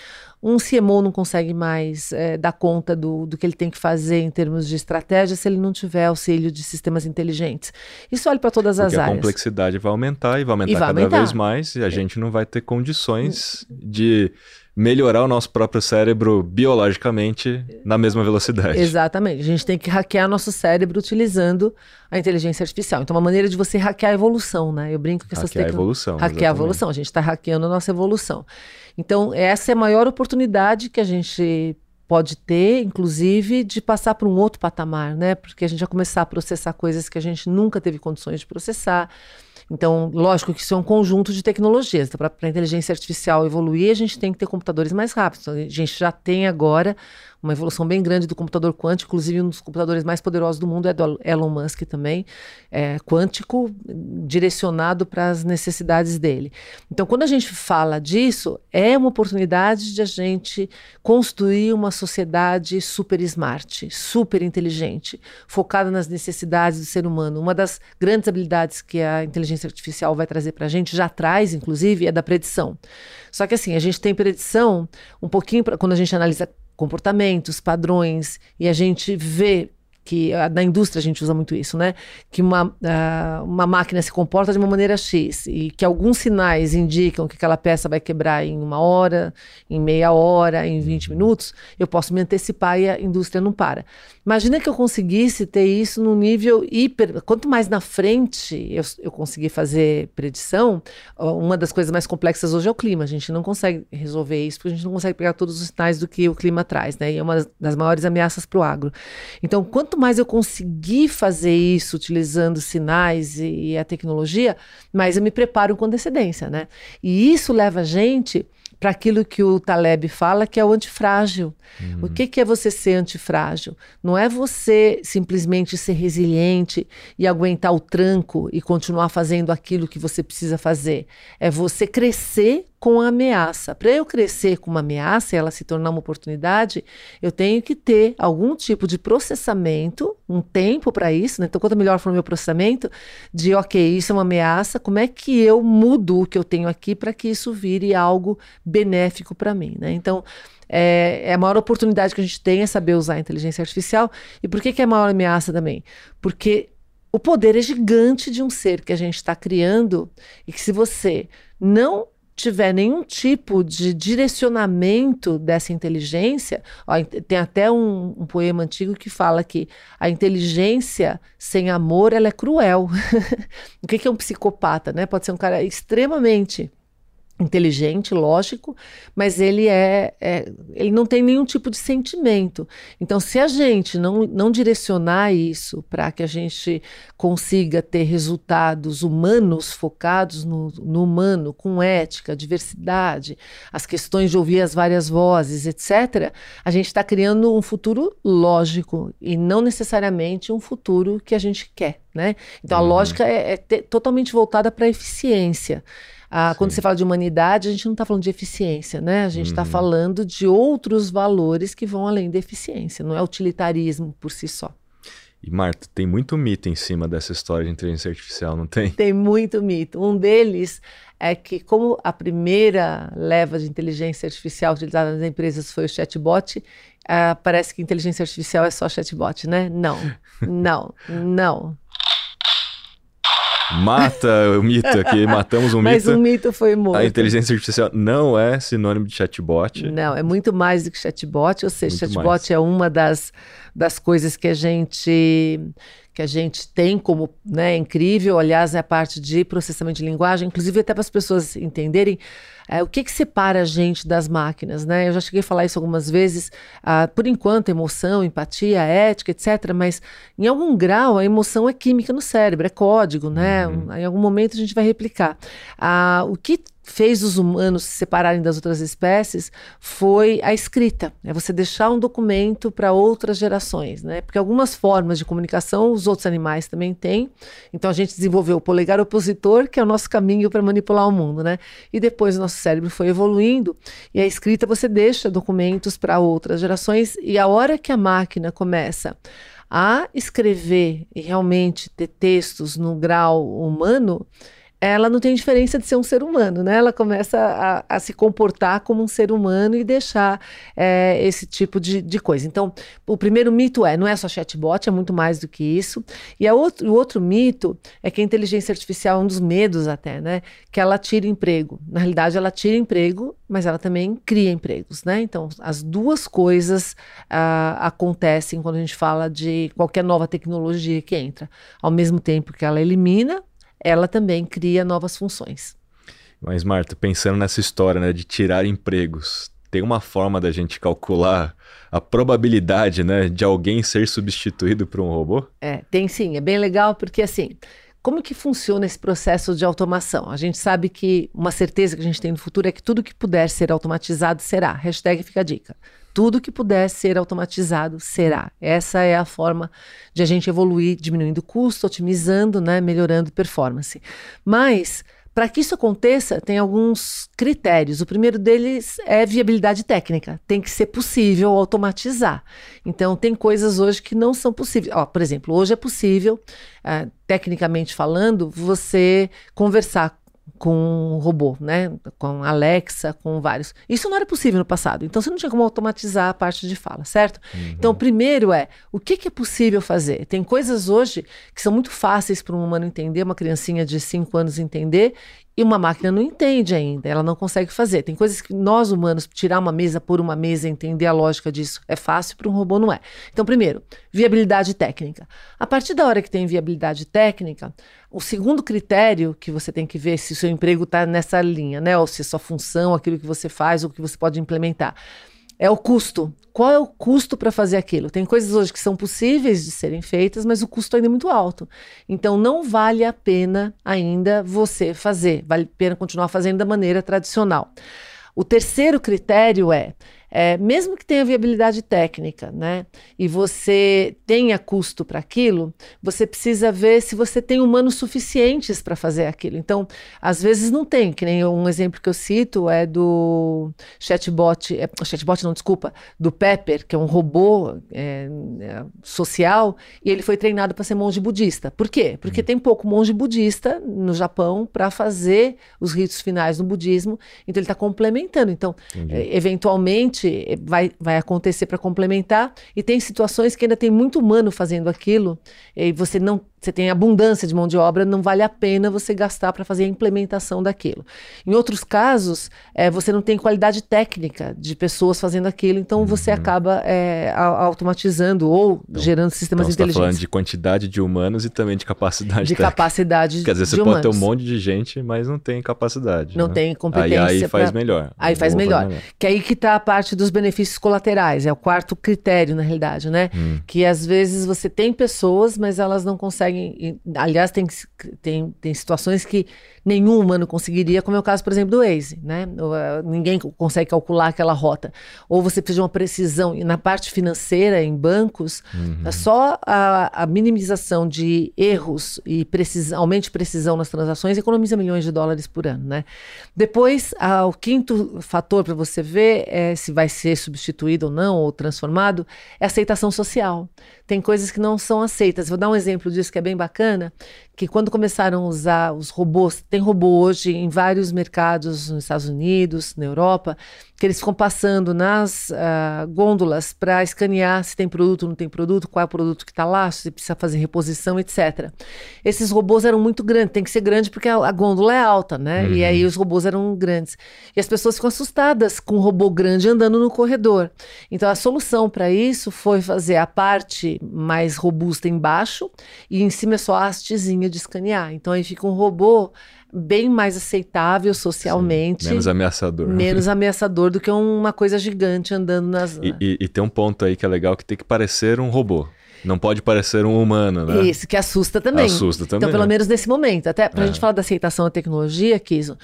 B: um CMO não consegue mais é, dar conta do, do que ele tem que fazer em termos de estratégia se ele não tiver auxílio de sistemas inteligentes. Isso olha para todas
A: Porque
B: as áreas.
A: a complexidade vai aumentar e vai aumentar e vai cada aumentar. vez mais e a é. gente não vai ter condições de melhorar o nosso próprio cérebro biologicamente na mesma velocidade.
B: Exatamente. A gente tem que hackear nosso cérebro utilizando a inteligência artificial. Então, uma maneira de você hackear a evolução, né? Eu brinco que essas
A: Hackear a evolução.
B: Hackear exatamente. a evolução. A gente está hackeando a nossa evolução. Então, essa é a maior oportunidade que a gente pode ter, inclusive, de passar para um outro patamar, né? Porque a gente vai começar a processar coisas que a gente nunca teve condições de processar. Então, lógico que isso é um conjunto de tecnologias. Então, para a inteligência artificial evoluir, a gente tem que ter computadores mais rápidos. Então, a gente já tem agora uma evolução bem grande do computador quântico, inclusive um dos computadores mais poderosos do mundo é do Elon Musk também, é quântico, direcionado para as necessidades dele. Então, quando a gente fala disso, é uma oportunidade de a gente construir uma sociedade super smart, super inteligente, focada nas necessidades do ser humano. Uma das grandes habilidades que a inteligência artificial vai trazer para a gente, já traz, inclusive, é da predição. Só que assim, a gente tem predição um pouquinho, pra, quando a gente analisa comportamentos, padrões, e a gente vê que na indústria a gente usa muito isso, né? Que uma, uh, uma máquina se comporta de uma maneira X e que alguns sinais indicam que aquela peça vai quebrar em uma hora, em meia hora, em 20 minutos, eu posso me antecipar e a indústria não para. Imagina que eu conseguisse ter isso num nível hiper. Quanto mais na frente eu, eu conseguir fazer predição, uma das coisas mais complexas hoje é o clima. A gente não consegue resolver isso porque a gente não consegue pegar todos os sinais do que o clima traz, né? E é uma das maiores ameaças para o agro. Então, quanto quanto mais eu conseguir fazer isso utilizando sinais e, e a tecnologia, mais eu me preparo com antecedência, né? E isso leva a gente para aquilo que o Taleb fala, que é o antifrágil. Uhum. O que, que, é você ser antifrágil? Não é você simplesmente ser resiliente e aguentar o tranco e continuar fazendo aquilo que você precisa fazer. É você crescer com a ameaça. Para eu crescer com uma ameaça e ela se tornar uma oportunidade, eu tenho que ter algum tipo de processamento, um tempo para isso. Né? Então, quanto melhor for o meu processamento, de ok, isso é uma ameaça, como é que eu mudo o que eu tenho aqui para que isso vire algo benéfico para mim? Né? Então, é, é, a maior oportunidade que a gente tem é saber usar a inteligência artificial. E por que, que é a maior ameaça também? Porque o poder é gigante de um ser que a gente está criando e que se você não tiver nenhum tipo de direcionamento dessa inteligência, ó, tem até um, um, poema antigo que fala que a inteligência sem amor ela é cruel. o que, que é um psicopata, né? Pode ser um cara extremamente inteligente, lógico, mas ele é, é, ele não tem nenhum tipo de sentimento. Então, se a gente não, não direcionar isso para que a gente consiga ter resultados humanos focados no, no humano, com ética, diversidade, as questões de ouvir as várias vozes, etc., a gente está criando um futuro lógico e não necessariamente um futuro que a gente quer. Né? Então, uhum. a lógica é, é ter, totalmente voltada para a eficiência. Ah, quando você fala de humanidade, a gente não está falando de eficiência, né? A gente está uhum. falando de outros valores que vão além da eficiência, não é utilitarismo por si só.
A: E Marta, tem muito mito em cima dessa história de inteligência artificial, não tem?
B: Tem muito mito. Um deles é que, como a primeira leva de inteligência artificial utilizada nas empresas foi o chatbot, uh, parece que inteligência artificial é só chatbot, né? Não, não, não.
A: Mata o mito aqui, matamos um mito.
B: Mas um mito foi morto.
A: A inteligência artificial não é sinônimo de chatbot.
B: Não, é muito mais do que chatbot, ou seja, muito chatbot mais. é uma das, das coisas que a gente que a gente tem como né, incrível, aliás, é a parte de processamento de linguagem, inclusive até para as pessoas entenderem é, o que, que separa a gente das máquinas, né? Eu já cheguei a falar isso algumas vezes. Ah, por enquanto, emoção, empatia, ética, etc. Mas em algum grau a emoção é química no cérebro, é código, né? Uhum. Em algum momento a gente vai replicar. Ah, o que fez os humanos se separarem das outras espécies foi a escrita. É você deixar um documento para outras gerações, né? Porque algumas formas de comunicação os outros animais também têm. Então a gente desenvolveu o polegar opositor, que é o nosso caminho para manipular o mundo, né? E depois o nosso cérebro foi evoluindo e a escrita você deixa documentos para outras gerações e a hora que a máquina começa a escrever e realmente ter textos no grau humano, ela não tem diferença de ser um ser humano, né? Ela começa a, a se comportar como um ser humano e deixar é, esse tipo de, de, coisa. Então, o primeiro mito é, não é só chatbot, é muito mais do que isso. E outro, o outro mito é que a inteligência artificial é um dos medos até, né? Que ela tira emprego. Na realidade, ela tira emprego, mas ela também cria empregos, né? Então, as duas coisas uh, acontecem quando a gente fala de qualquer nova tecnologia que entra. Ao mesmo tempo que ela elimina, ela também cria novas funções.
A: Mas, Marta, pensando nessa história né, de tirar empregos, tem uma forma da gente calcular a probabilidade né, de alguém ser substituído por um robô?
B: É, tem sim. É bem legal porque, assim, como que funciona esse processo de automação? A gente sabe que uma certeza que a gente tem no futuro é que tudo que puder ser automatizado será. Hashtag fica a dica. Tudo que puder ser automatizado será. Essa é a forma de a gente evoluir, diminuindo custo, otimizando, né, melhorando performance. Mas para que isso aconteça, tem alguns critérios. O primeiro deles é viabilidade técnica. Tem que ser possível automatizar. Então, tem coisas hoje que não são possíveis. Ó, por exemplo, hoje é possível, uh, tecnicamente falando, você conversar com um robô, né? Com Alexa, com vários. Isso não era possível no passado. Então você não tinha como automatizar a parte de fala, certo? Uhum. Então, o primeiro é o que, que, é possível fazer. Tem coisas hoje que são muito fáceis para um humano entender, uma criancinha de 5 anos entender, e uma máquina não entende ainda, ela não consegue fazer. Tem coisas que nós humanos, tirar uma mesa por uma mesa, entender a lógica disso é fácil, para um robô não é. Então, primeiro, viabilidade técnica. A partir da hora que tem viabilidade técnica, o segundo critério que você tem que ver se o seu emprego está nessa linha, né? Ou se a sua função, aquilo que você faz, ou que você pode implementar é o custo. Qual é o custo para fazer aquilo? Tem coisas hoje que são possíveis de serem feitas, mas o custo ainda é muito alto. Então não vale a pena ainda você fazer, vale a pena continuar fazendo da maneira tradicional. O terceiro critério é é, mesmo que tenha viabilidade técnica, né, e você tenha custo para aquilo, você precisa ver se você tem humanos suficientes para fazer aquilo. Então, às vezes não tem, que nem um exemplo que eu cito é do chatbot, é, chatbot não, desculpa, do Pepper, que é um robô é, é, social, e ele foi treinado para ser monge budista. Por quê? Porque uhum. tem pouco monge budista no Japão para fazer os ritos finais no budismo, então ele está complementando. Então, é, eventualmente, vai, vai acontecer para complementar, e tem situações que ainda tem muito humano fazendo aquilo, e você não você tem abundância de mão de obra, não vale a pena você gastar para fazer a implementação daquilo. Em outros casos, é, você não tem qualidade técnica de pessoas fazendo aquilo, então uhum. você acaba é, automatizando ou então, gerando sistemas
A: então
B: inteligentes. Você
A: está falando de quantidade de humanos e também de capacidade
B: De
A: técnica.
B: capacidade
A: Quer dizer,
B: você
A: pode
B: humanos.
A: ter um monte de gente, mas não tem capacidade.
B: Não
A: né?
B: tem competência.
A: Aí, aí faz
B: pra...
A: melhor.
B: Aí faz melhor. melhor. Que aí que está a parte dos benefícios colaterais, é o quarto critério, na realidade, né? Hum. Que às vezes você tem pessoas, mas elas não conseguem. Aliás, Aliás, tem, tem, tem situações que nenhum humano conseguiria, como é o caso, por exemplo, do Waze, né? Eh, ninguém consegue calcular aquela rota. Ou você precisa de uma precisão. E na parte financeira, em bancos, uhum. É só a, a, minimização de erros e precisão, aumento de precisão nas transações economiza milhões de dólares por ano, né? Depois, a, o quinto fator para você ver é se vai ser substituído ou não, ou transformado, é a aceitação social. Tem coisas que não são aceitas. Vou dar um exemplo disso que é bem bacana, que quando começaram a usar os robôs, tem robô hoje em vários mercados nos Estados Unidos, na Europa, que eles ficam passando nas uh, gôndolas para escanear se tem produto, não tem produto, qual é o produto que está lá, se precisa fazer reposição, etc. Esses robôs eram muito grandes, tem que ser grande porque a, a gôndola é alta, né? Uhum. E aí os robôs eram grandes. E as pessoas ficam assustadas com um robô grande andando no corredor. Então a solução para isso foi fazer a parte mais robusta embaixo e em cima é só a hastezinha de escanear. Então aí fica um robô bem mais aceitável socialmente.
A: Sim, menos ameaçador.
B: Menos ameaçador do que uma coisa gigante andando nas.
A: E, e, e, tem um ponto aí que é legal que tem que parecer um robô. Não pode parecer um humano, né?
B: Isso, que assusta também.
A: Assusta também.
B: Então, pelo né? menos nesse momento. Até pra é. gente falar da aceitação da tecnologia, Kiso,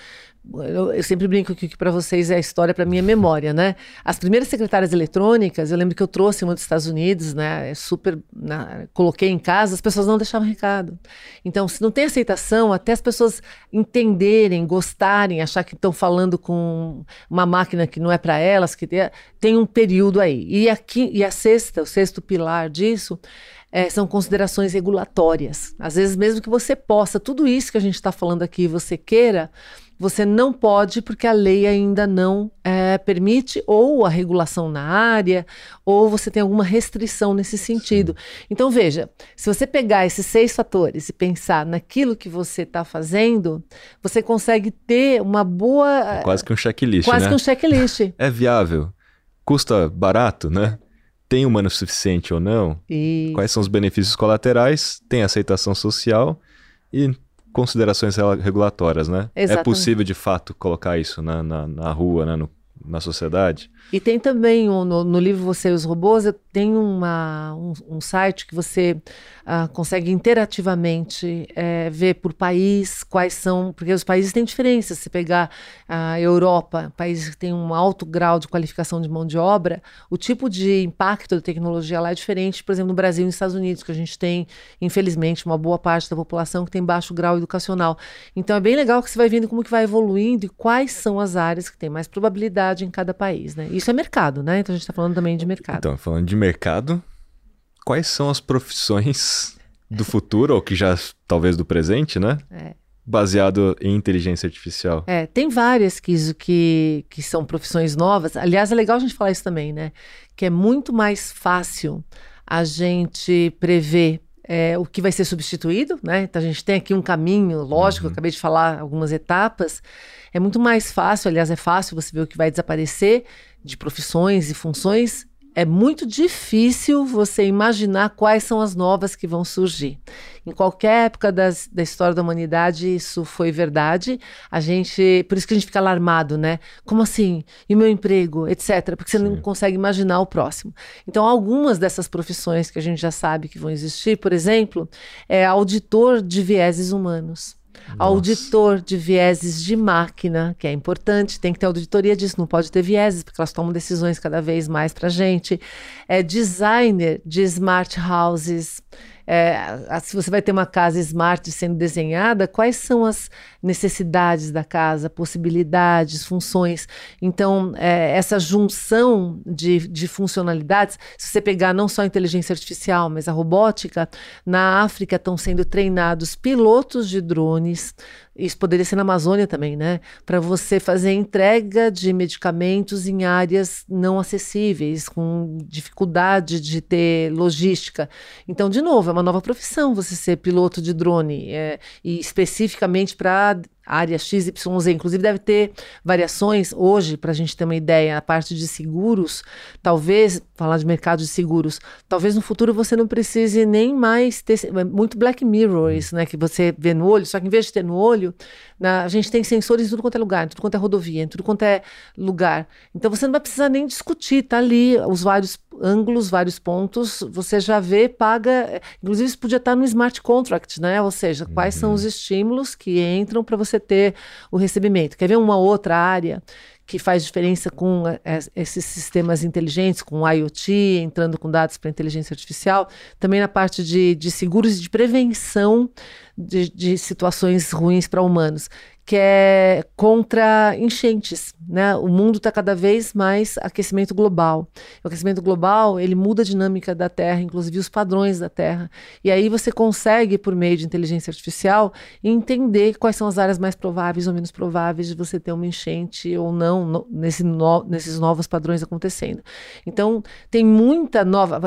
B: eu, eu, sempre brinco que, que para vocês é a história, para mim é memória, né? As primeiras secretárias eletrônicas, eu lembro que eu trouxe uma dos Estados Unidos, né? É super, né? coloquei em casa, as pessoas não deixavam recado. Então, se não tem aceitação, até as pessoas entenderem, gostarem, achar que estão falando com uma máquina que não é para elas, que tem, tem um período aí. E aqui, e a sexta, o sexto pilar disso é, são considerações regulatórias. Às vezes, mesmo que você possa, tudo isso que a gente está falando aqui, você queira, você não pode porque a lei ainda não é, permite, ou a regulação na área, ou você tem alguma restrição nesse sentido. Sim. Então, veja, se você pegar esses seis fatores e pensar naquilo que você está fazendo, você consegue ter uma boa.
A: É quase que um checklist.
B: Quase
A: né?
B: que um checklist.
A: é viável? Custa barato, né? Tem humano suficiente ou não?
B: Isso.
A: Quais são os benefícios colaterais? Tem aceitação social? E considerações regulatórias, né? É Exatamente. É possível, de fato, colocar isso na, na, na rua, né? no, na sociedade?
B: E tem também um, no, no, livro Você e os Robôs, tem uma, um, um site que você uh, consegue interativamente é, ver por país quais são, porque os países têm diferenças. Se pegar a Europa, países que têm um alto grau de qualificação de mão de obra, o tipo de impacto da tecnologia lá é diferente, por exemplo, no Brasil e nos Estados Unidos, que a gente tem, infelizmente, uma boa parte da população que tem baixo grau educacional. Então é bem legal que você vai vendo como que vai evoluindo e quais são as áreas que têm mais probabilidade em cada país, né? Isso é mercado, né? Então a gente está falando também de mercado.
A: Então, falando de mercado, quais são as profissões do futuro, ou que já talvez do presente, né?
B: É.
A: Baseado em inteligência artificial.
B: É, tem várias que, que, que são profissões novas. Aliás, é legal a gente falar isso também, né? Que é muito mais fácil a gente prever é, o que vai ser substituído, né? Então a gente tem aqui um caminho, lógico, uhum. acabei de falar algumas etapas. É muito mais fácil, aliás, é fácil você ver o que vai desaparecer de profissões e funções é muito difícil você imaginar quais são as novas que vão surgir. Em qualquer época das, da história da humanidade, isso foi verdade. A gente, por isso que a gente fica alarmado, né? Como assim? E o meu emprego, etc. Porque você Sim. não consegue imaginar o próximo. Então, algumas dessas profissões que a gente já sabe que vão existir, por exemplo, é auditor de vieses humanos. Nossa. Auditor de vieses de máquina, que é importante, tem que ter auditoria disso, não pode ter vieses, porque elas tomam decisões cada vez mais para gente. É designer de smart houses, é, se você vai ter uma casa smart sendo desenhada, quais são as necessidades da casa, possibilidades, funções. Então, é, essa junção de, de funcionalidades, se você pegar não só a inteligência artificial, mas a robótica, na África estão sendo treinados pilotos de drones isso poderia ser na Amazônia também, né? Para você fazer entrega de medicamentos em áreas não acessíveis, com dificuldade de ter logística. Então, de novo, é uma nova profissão você ser piloto de drone, é, e especificamente para área XYZ. Inclusive, deve ter variações hoje, para a gente ter uma ideia, a parte de seguros, talvez, falar de mercado de seguros, talvez no futuro você não precise nem mais ter. É muito Black Mirror isso, né? Que você vê no olho, só que em vez de ter no olho, na, a gente tem sensores em tudo quanto é lugar, em tudo quanto é rodovia, em tudo quanto é lugar. Então você não vai precisar nem discutir, tá ali os vários ângulos, vários pontos, você já vê, paga. Inclusive, isso podia estar no smart contract, né? Ou seja, quais são os uhum. estímulos que entram para você ter o recebimento. Quer ver uma outra área que faz diferença com é, esses sistemas inteligentes, com IoT, entrando com dados para inteligência artificial, também na parte de, de seguros e de prevenção de, de situações ruins para humanos que é contra enchentes, né? O mundo está cada vez mais aquecimento global. O aquecimento global ele muda a dinâmica da Terra, inclusive os padrões da Terra. E aí você consegue, por meio de inteligência artificial, entender quais são as áreas mais prováveis ou menos prováveis de você ter uma enchente ou não no, nesse no, nesses novos padrões acontecendo. Então tem muita nova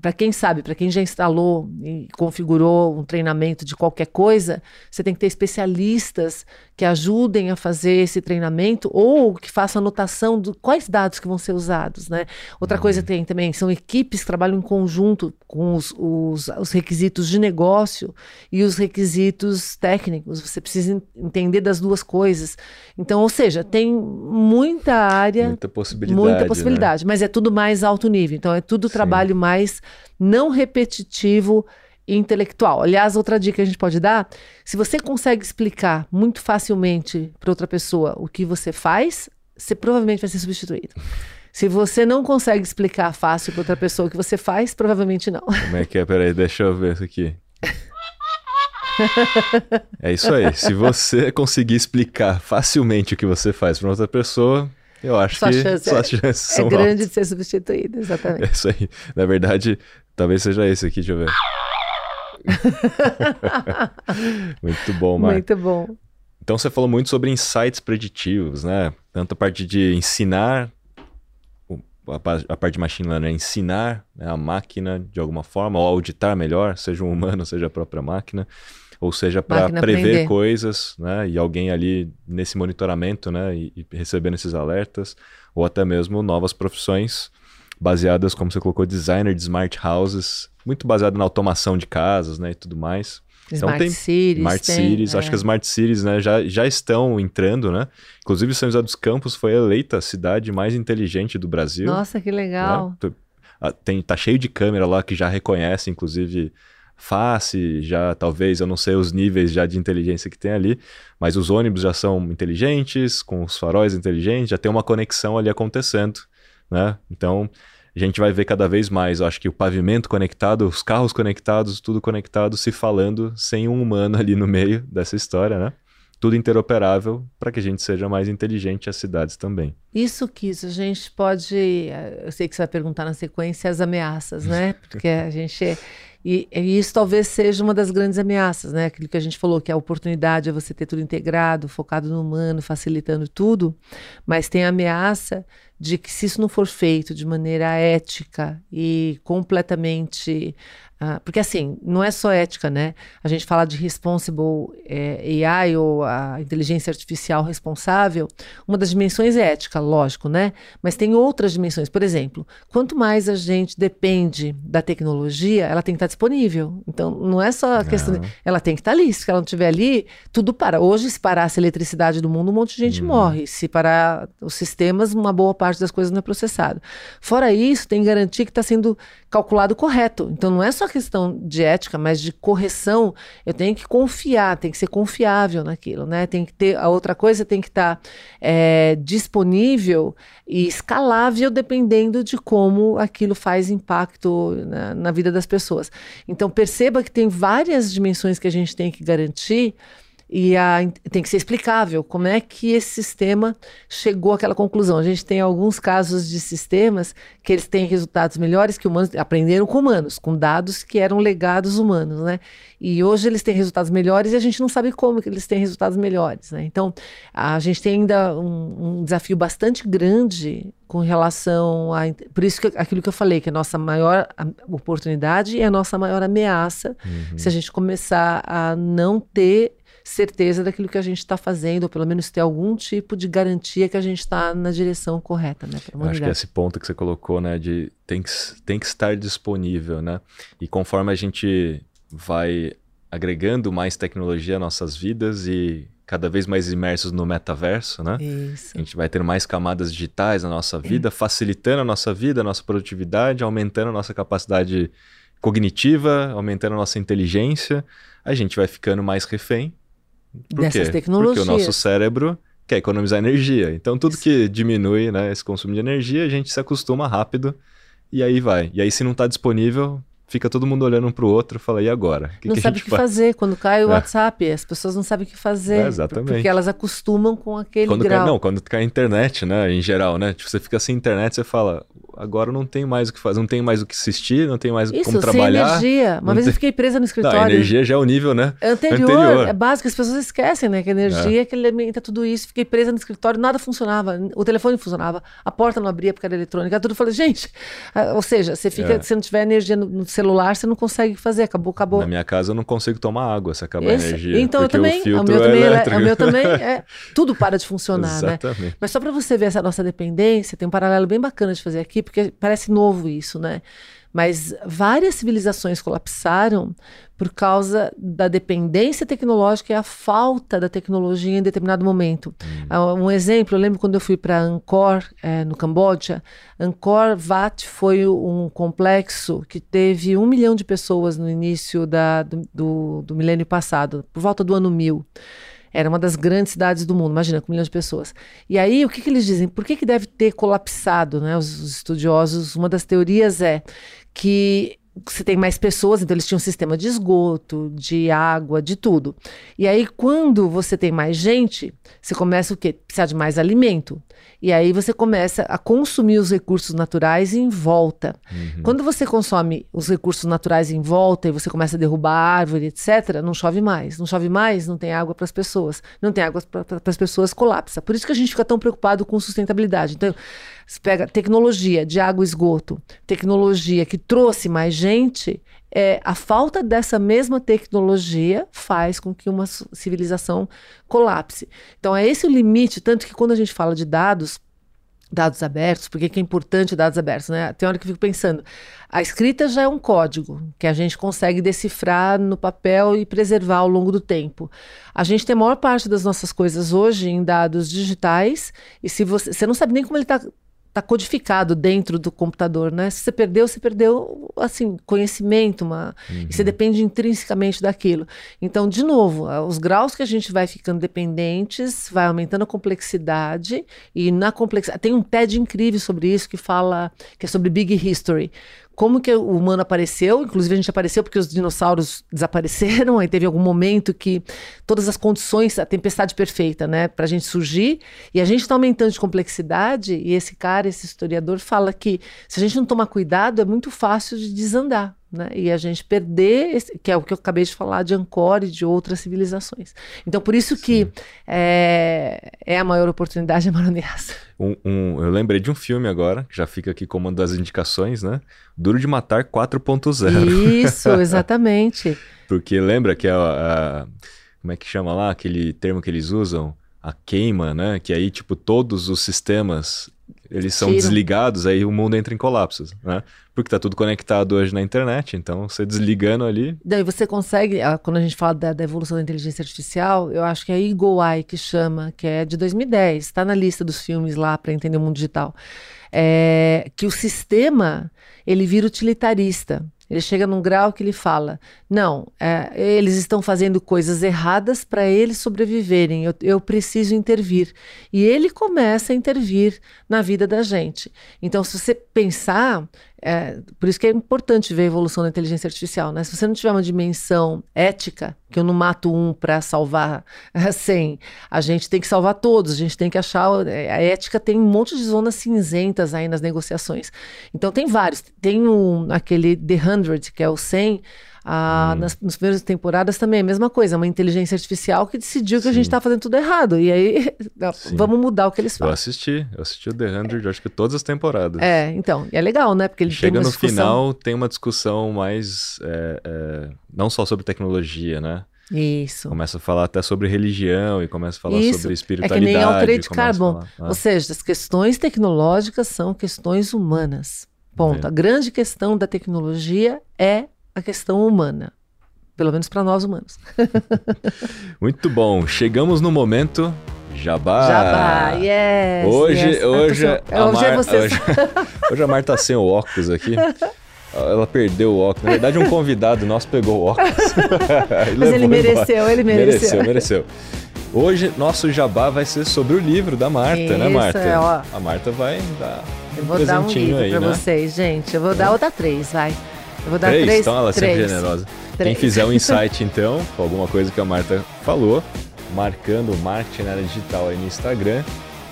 B: para quem sabe, para quem já instalou e configurou um treinamento de qualquer coisa, você tem que ter especialistas que ajudem a fazer esse treinamento ou que façam anotação de quais dados que vão ser usados, né? Outra uhum. coisa tem também, são equipes que trabalham em conjunto com os, os, os, requisitos de negócio e os requisitos técnicos. Você precisa entender das duas coisas. Então, ou seja, tem muita área...
A: Muita possibilidade,
B: Muita possibilidade, né? mas é tudo mais alto nível. Então, é tudo Sim. trabalho mais não repetitivo, intelectual. Aliás, outra dica que a gente pode dar: se você consegue explicar muito facilmente para outra pessoa o que você faz, você provavelmente vai ser substituído. Se você não consegue explicar fácil para outra pessoa o que você faz, provavelmente não.
A: Como é que é? Peraí, deixa eu ver isso aqui. é isso aí. Se você conseguir explicar facilmente o que você faz para outra pessoa, eu acho
B: sua
A: que
B: chance
A: suas
B: é,
A: chances
B: é
A: são
B: grande
A: altas.
B: de ser substituído, exatamente.
A: É isso aí. Na verdade, talvez seja esse aqui, deixa eu ver. muito bom, Mar.
B: Muito bom.
A: Então você falou muito sobre insights preditivos, né? Tanto a parte de ensinar, a parte de machine learning é ensinar né, a máquina de alguma forma, ou auditar melhor, seja um humano, seja a própria máquina, ou seja para prever aprender. coisas, né? E alguém ali nesse monitoramento, né? E, e recebendo esses alertas, ou até mesmo novas profissões baseadas, como você colocou, designer de smart houses, muito baseado na automação de casas, né, e tudo mais.
B: Então smart então tem Cities,
A: Smart
B: tem,
A: Cities, é. acho que as Smart Cities, né, já, já estão entrando, né? Inclusive São José dos Campos foi eleita a cidade mais inteligente do Brasil.
B: Nossa, que legal.
A: Né? Tem, tá cheio de câmera lá que já reconhece, inclusive face, já talvez, eu não sei os níveis já de inteligência que tem ali, mas os ônibus já são inteligentes, com os faróis inteligentes, já tem uma conexão ali acontecendo, né? Então, a gente vai ver cada vez mais, eu acho que o pavimento conectado, os carros conectados, tudo conectado, se falando sem um humano ali no meio dessa história, né? Tudo interoperável para que a gente seja mais inteligente as cidades também.
B: Isso que isso, a gente pode. Eu sei que você vai perguntar na sequência as ameaças, né? Porque a gente. E, e, isso talvez seja uma das grandes ameaças, né? Aquilo que a gente falou, que a oportunidade é você ter tudo integrado, focado no humano, facilitando tudo, mas tem a ameaça de que se isso não for feito de maneira ética e completamente ah, porque assim, não é só ética, né? A gente fala de responsible é, AI ou a inteligência artificial responsável. Uma das dimensões é ética, lógico, né? Mas tem outras dimensões. Por exemplo, quanto mais a gente depende da tecnologia, ela tem que estar disponível. Então, não é só a questão. De, ela tem que estar ali. Se ela não estiver ali, tudo para. Hoje, se parasse a eletricidade do mundo, um monte de gente uhum. morre. Se parar os sistemas, uma boa parte das coisas não é processada. Fora isso, tem que garantir que está sendo calculado correto. Então, não é só questão de ética, mas de correção, eu tenho que confiar, tem que ser confiável naquilo, né? Tem que ter a outra coisa tem que estar tá, é, disponível e escalável dependendo de como aquilo faz impacto na, na vida das pessoas. Então perceba que tem várias dimensões que a gente tem que garantir e a, tem que ser explicável como é que esse sistema chegou àquela conclusão. A gente tem alguns casos de sistemas que eles têm resultados melhores que humanos aprenderam com humanos, com dados que eram legados humanos, né? E hoje eles têm resultados melhores e a gente não sabe como que eles têm resultados melhores, né? Então a gente tem ainda um, um desafio bastante grande com relação a por isso que aquilo que eu falei que a nossa maior oportunidade e a nossa maior ameaça uhum. se a gente começar a não ter certeza daquilo que a gente está fazendo, ou pelo menos ter algum tipo de garantia que a gente está na direção correta, né?
A: Acho que esse ponto que você colocou, né, de tem que, tem que estar disponível, né? E conforme a gente vai agregando mais tecnologia às nossas vidas e cada vez mais imersos no metaverso, né?
B: Isso.
A: A gente vai ter mais camadas digitais na nossa vida, facilitando a nossa vida, a nossa produtividade, aumentando a nossa capacidade cognitiva, aumentando a nossa inteligência. A gente vai ficando mais refém
B: por dessas quê? tecnologias.
A: Porque o nosso cérebro quer economizar energia. Então, tudo que diminui né, esse consumo de energia, a gente se acostuma rápido e aí vai. E aí, se não está disponível, fica todo mundo olhando um pro outro e fala, e agora?
B: Que não que sabe o que faz? fazer. Quando cai o é. WhatsApp, as pessoas não sabem o que fazer. É, exatamente. Porque elas acostumam com aquele
A: quando
B: grau.
A: Cai, não, quando cai a internet, né, em geral, né? Tipo, você fica sem internet, você fala, agora não tem mais o que fazer, não tem mais o que assistir, não tem mais
B: Isso,
A: como trabalhar.
B: energia. Uma vez
A: tem...
B: eu fiquei presa no escritório. Não,
A: energia já é o nível, né?
B: Anterior, Anterior. é básico, as pessoas esquecem, né? Que a energia é. que alimenta tudo isso. Fiquei presa no escritório, nada funcionava, o telefone funcionava, a porta não abria porque era eletrônica, tudo. Eu falei, gente, ah, ou seja, você fica, é. se não tiver energia no, no, celular, você não consegue fazer, acabou, acabou.
A: Na minha casa eu não consigo tomar água se acabar Esse, a energia.
B: Então eu também, o, o meu é também, é, o meu também é, tudo para de funcionar, né? Mas só para você ver essa nossa dependência, tem um paralelo bem bacana de fazer aqui, porque parece novo isso, né? Mas várias civilizações colapsaram por causa da dependência tecnológica e a falta da tecnologia em determinado momento. Hum. Um exemplo, eu lembro quando eu fui para Angkor, é, no Camboja. Angkor Wat foi um complexo que teve um milhão de pessoas no início da, do, do, do milênio passado, por volta do ano mil. Era uma das grandes cidades do mundo, imagina, com milhões de pessoas. E aí, o que, que eles dizem? Por que, que deve ter colapsado, né? Os, os estudiosos, uma das teorias é que você tem mais pessoas, então eles tinham um sistema de esgoto, de água, de tudo. E aí, quando você tem mais gente, você começa o quê? Precisar de mais alimento. E aí você começa a consumir os recursos naturais em volta. Uhum. Quando você consome os recursos naturais em volta e você começa a derrubar árvore, etc., não chove mais. Não chove mais, não tem água para as pessoas. Não tem água para as pessoas, colapsa. Por isso que a gente fica tão preocupado com sustentabilidade. Então, você pega tecnologia de água e esgoto, tecnologia que trouxe mais gente, é, a falta dessa mesma tecnologia faz com que uma civilização colapse. Então é esse o limite, tanto que quando a gente fala de dados, dados abertos, porque que é importante dados abertos, né? Tem hora que eu fico pensando, a escrita já é um código que a gente consegue decifrar no papel e preservar ao longo do tempo. A gente tem a maior parte das nossas coisas hoje em dados digitais, e se você, você não sabe nem como ele está está codificado dentro do computador, né? Se você perdeu, você perdeu, assim, conhecimento, uma, uhum. e você depende intrinsecamente daquilo. Então, de novo, os graus que a gente vai ficando dependentes, vai aumentando a complexidade, e na complexidade, tem um TED incrível sobre isso, que fala, que é sobre Big History, como que o humano apareceu, inclusive a gente apareceu porque os dinossauros desapareceram, aí teve algum momento que todas as condições, a tempestade perfeita, né, para a gente surgir, e a gente está aumentando de complexidade, e esse cara, esse historiador, fala que se a gente não tomar cuidado, é muito fácil de desandar. Né? E a gente perder, esse, que é o que eu acabei de falar de Angkor e de outras civilizações. Então, por isso que é, é, a maior oportunidade, a maior ameaça.
A: Um, um, eu lembrei de um filme agora, que já fica aqui como uma das indicações, né? Duro de Matar 4.0.
B: Isso, exatamente.
A: Porque lembra que a, a, Como é que chama lá aquele termo que eles usam? A queima, né? Que aí, tipo, todos os sistemas eles são desligados, aí o mundo entra em colapsos, né? Porque tá tudo conectado hoje na internet, então você desligando ali.
B: Daí você consegue, ah, quando a gente fala da, da, evolução da inteligência artificial, eu acho que é Eagle Eye que chama, que é de 2010, está na lista dos filmes lá para entender o mundo digital. É, que o sistema ele vira utilitarista. Ele chega num grau que ele fala: não, é, eles estão fazendo coisas erradas para eles sobreviverem, eu, eu, preciso intervir. E ele começa a intervir na vida da gente. Então, se você pensar, é, por isso que é importante ver a evolução da inteligência artificial, né? Se você não tiver uma dimensão ética, que eu não mato um para salvar cem, a gente tem que salvar todos, a gente tem que achar. É, a ética tem um monte de zonas cinzentas aí nas negociações. Então tem vários. Tem um, aquele The Hundred, que é o 100 ah, hum. nas, nas, primeiras temporadas também é a mesma coisa, uma inteligência artificial que decidiu que Sim. a gente está fazendo tudo errado. E aí, vamos mudar o que eles fazem.
A: Eu assisti, eu assisti o The 100, acho que todas as temporadas.
B: É, então, e é legal, né? Porque ele
A: Chega
B: no
A: discussão... final, tem uma discussão mais, é, é, não só sobre tecnologia, né?
B: Isso.
A: Começa a falar até sobre religião e começa a falar Isso. sobre espiritualidade. É que nem
B: Altered Carbon. Ah. Ou seja, as questões tecnológicas são questões humanas. Ponto. É. A grande questão da tecnologia é a questão humana. Pelo menos para nós humanos.
A: Muito bom. Chegamos no momento Jabá.
B: Jabá, yes.
A: Hoje,
B: yes.
A: hoje,
B: a é, hoje, Mar... é
A: hoje, hoje a Marta tá sem o óculos aqui. Ela perdeu o óculos. Na verdade, um convidado nosso pegou o óculos.
B: Mas ele mereceu, ele mereceu.
A: Mereceu, mereceu. Hoje, nosso jabá vai ser sobre o livro da Marta,
B: Isso,
A: né, Marta?
B: É, ó,
A: A Marta vai dar um
B: eu vou dar um livro
A: aí,
B: pra
A: né?
B: vocês, gente. Eu vou dar outra três, vai. Eu vou dar
A: Três?
B: três.
A: Então ela é sempre generosa. Quem
B: Três.
A: fizer um insight, então, com alguma coisa que a Marta falou, marcando o marketing na área digital aí no Instagram,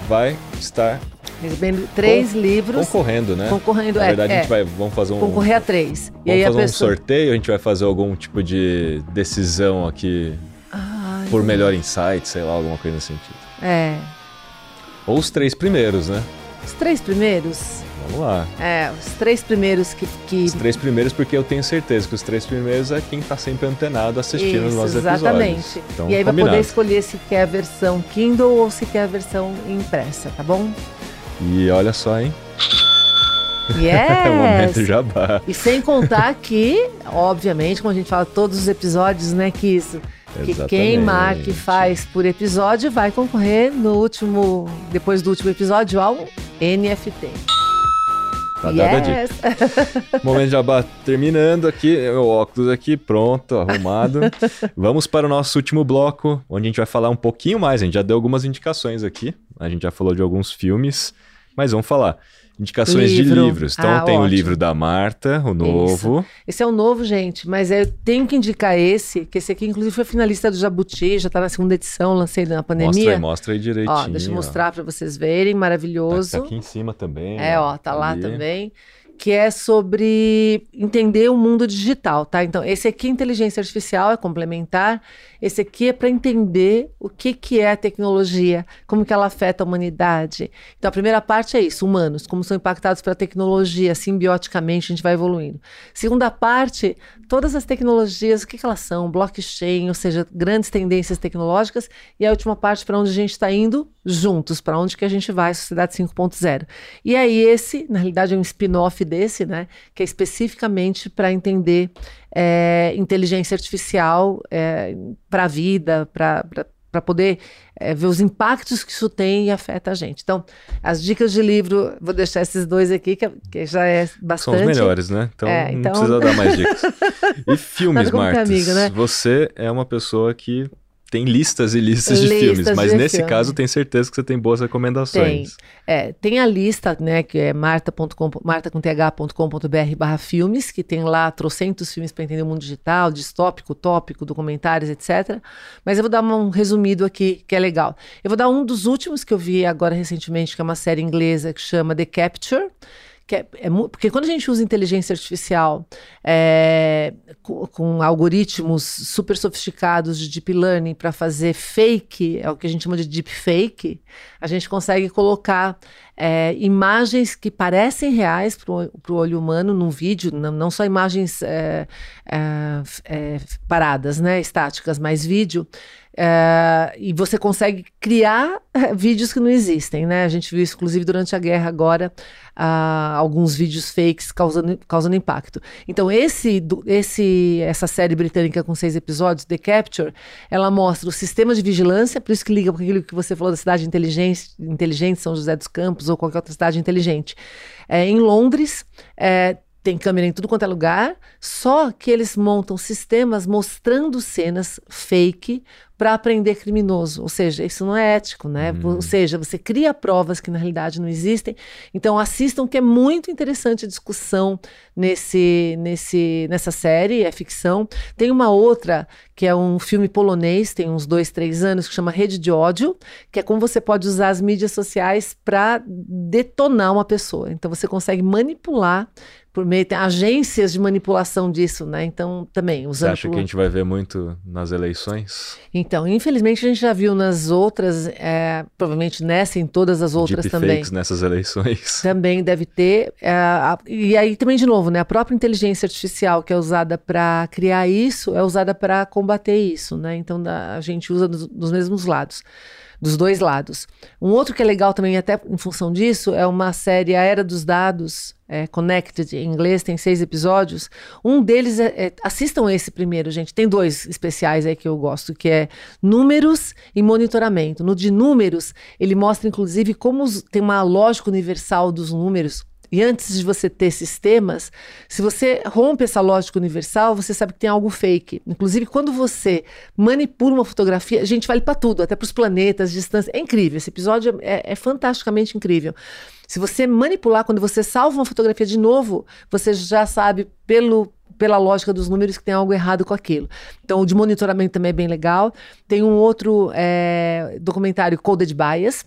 A: vai estar
B: Recebendo três livros
A: concorrendo, né?
B: concorrendo.
A: Na
B: é,
A: verdade, a
B: é,
A: gente vai vamos fazer um
B: concorrer a três. E aí
A: vamos
B: a
A: fazer um
B: pessoa.
A: sorteio, a gente vai fazer algum tipo de decisão aqui
B: Ai,
A: por melhor insight, sei lá, alguma coisa nesse sentido.
B: É.
A: Ou os três primeiros, né?
B: Os três primeiros.
A: Vamos lá.
B: É, os três primeiros que. que
A: Os três primeiros, porque eu tenho certeza que os três primeiros é quem tá sempre antenado assistindo os
B: Isso,
A: nossos
B: exatamente.
A: episódios. Então,
B: e aí vai
A: combinado.
B: poder escolher se quer a versão Kindle ou se quer a versão impressa, tá bom?
A: E olha só, hein? É momento
B: Yes!
A: jabá.
B: E sem contar que, obviamente, como a gente fala todos os episódios, né, que isso, que quem
A: Exatamente.
B: marca e faz por episódio vai concorrer no último, depois do último episódio, ao NFT.
A: Tá dada a
B: yes.
A: Momento jabá terminando aqui, meu óculos aqui pronto, arrumado. Vamos para o nosso último bloco, onde a gente vai falar um pouquinho mais. A gente já deu algumas indicações aqui, a gente já falou de alguns filmes, mas vamos falar. Indicações
B: Livro.
A: de livros. Então
B: Ah,
A: tem o
B: ótimo.
A: livro da Marta, o novo.
B: Esse é o novo, gente, mas eu tenho que indicar esse, que esse aqui, inclusive, foi finalista do Jabuti, já tá na segunda edição, lancei na
A: Mostra aí,
B: pandemia.
A: mostra aí direitinho.
B: Ó, deixa eu mostrar para vocês verem,
A: Tá,
B: maravilhoso.
A: tá aqui em cima também.
B: É, ó, tá lá
A: ali.
B: também. Que é sobre entender o mundo digital, tá? Então, esse aqui é inteligência artificial, é complementar. Esse aqui é para entender o que, que é a tecnologia, como que ela afeta a humanidade. Então, a primeira parte é isso, humanos, como são impactados pela tecnologia, simbioticamente a gente vai evoluindo. Segunda parte, todas as tecnologias, o que, que elas são? Blockchain, ou seja, grandes tendências tecnológicas. E a última parte, para onde a gente está indo juntos, para onde que a gente vai, Sociedade 5.0. E aí esse, na realidade, é um spin-off desse, né? Que é especificamente para entender é, inteligência artificial para a vida, para poder é, ver os impactos que isso tem e afeta a gente. Então, as dicas de livro, vou deixar esses dois aqui, que, que já é bastante.
A: São os melhores, né? Então,
B: É,
A: não
B: então-
A: precisa dar mais dicas. E filmes,
B: amigo, né?
A: Você é uma pessoa que tem listas e listas de
B: Listas
A: filmes, mas
B: de
A: nesse
B: filme.
A: caso tenho certeza que você tem boas recomendações.
B: É, tem a lista, né, que é marta.com, martacomph.com.br barra filmes, que tem lá trocentos filmes para entender o mundo digital, distópico, tópico, documentários, etc. Mas eu vou dar um resumido aqui, que é legal. Eu vou dar um dos últimos que eu vi agora recentemente, que é uma série inglesa que chama The Capture, que é, é porque quando a gente usa inteligência artificial é, com, com algoritmos super sofisticados de deep learning para fazer fake, é o que a gente chama de deep fake, a gente consegue colocar é, imagens que parecem reais para o olho humano num vídeo, não, não só imagens é, é, é, paradas, né, estáticas, mas vídeo. É, e você consegue criar é, vídeos que não existem, né? A gente viu isso, inclusive, durante a guerra agora, ah, alguns vídeos fakes causando, causando impacto. Então, esse, esse, essa série britânica com seis episódios, The Capture, ela mostra o sistema de vigilância, por isso que liga com aquilo que você falou da cidade inteligente, inteligente São José dos Campos, ou qualquer outra cidade inteligente. É, em Londres, é, tem câmera em tudo quanto é lugar, só que eles montam sistemas mostrando cenas fake para aprender criminoso. Ou seja, isso não é ético, né?
A: Hum.
B: Ou seja, você cria provas que na realidade não existem. Então assistam, que é muito interessante a discussão nesse, nesse, nessa série, é ficção. Tem uma outra que é um filme polonês, tem uns dois, três anos, que chama Rede de Ódio, que é como você pode usar as mídias sociais para detonar uma pessoa. Então você consegue manipular por meio tem agências de manipulação disso, né? Então também
A: Você
B: usando
A: acha
B: por-
A: que a gente vai ver muito nas eleições?
B: Então, infelizmente a gente já viu nas outras, é, provavelmente nessa e em todas as outras também.
A: Nessas eleições?
B: Também deve ter. é, a- e aí também, de novo, né, a própria inteligência artificial que é usada para criar isso é usada para combater isso, né? Então a gente usa dos, dos mesmos lados. Dos dois lados. Um outro que é legal também, até em função disso, é uma série A Era dos Dados, é, Connected, em inglês, tem seis episódios. Um deles é, é- Assistam esse primeiro, gente. Tem dois especiais aí que eu gosto, que é números e monitoramento. No de números, ele mostra, inclusive, como tem uma lógica universal dos números. E antes de você ter sistemas, se você rompe essa lógica universal, você sabe que tem algo fake. Inclusive, quando você manipula uma fotografia, a gente vale para tudo, até para os planetas, distância. É incrível. Esse episódio é, é fantasticamente incrível. Se você manipular, quando você salva uma fotografia de novo, você já sabe pelo pela lógica dos números que tem algo errado com aquilo. Então, o de monitoramento também é bem legal. Tem um outro é, documentário, Coded Bias,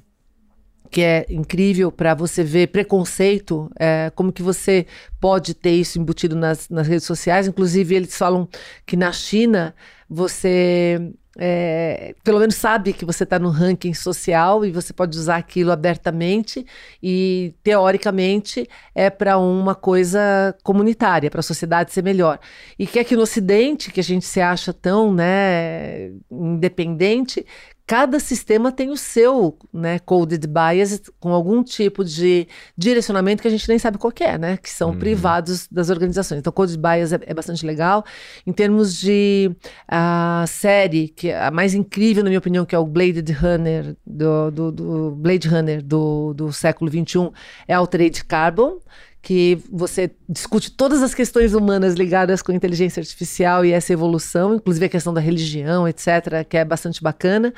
B: que é incrível para você ver preconceito, é, como que você pode ter isso embutido nas, nas redes sociais. Inclusive, eles falam que na China você é, pelo menos sabe que você está no ranking social e você pode usar aquilo abertamente e teoricamente é para uma coisa comunitária, para a sociedade ser melhor. E que aqui no Ocidente, que a gente se acha tão né, independente, cada sistema tem o seu né, coded bias com algum tipo de direcionamento que a gente nem sabe qual é, né? Que são uhum. privados das organizações. Então, coded bias é, é, bastante legal. Em termos de a série, que é a mais incrível, na minha opinião, que é o Blade Runner, do, do, do Blade Runner do, do século XXI, é Altered Carbon que você discute todas as questões humanas ligadas com inteligência artificial e essa evolução, inclusive a questão da religião, etc., que é bastante bacana.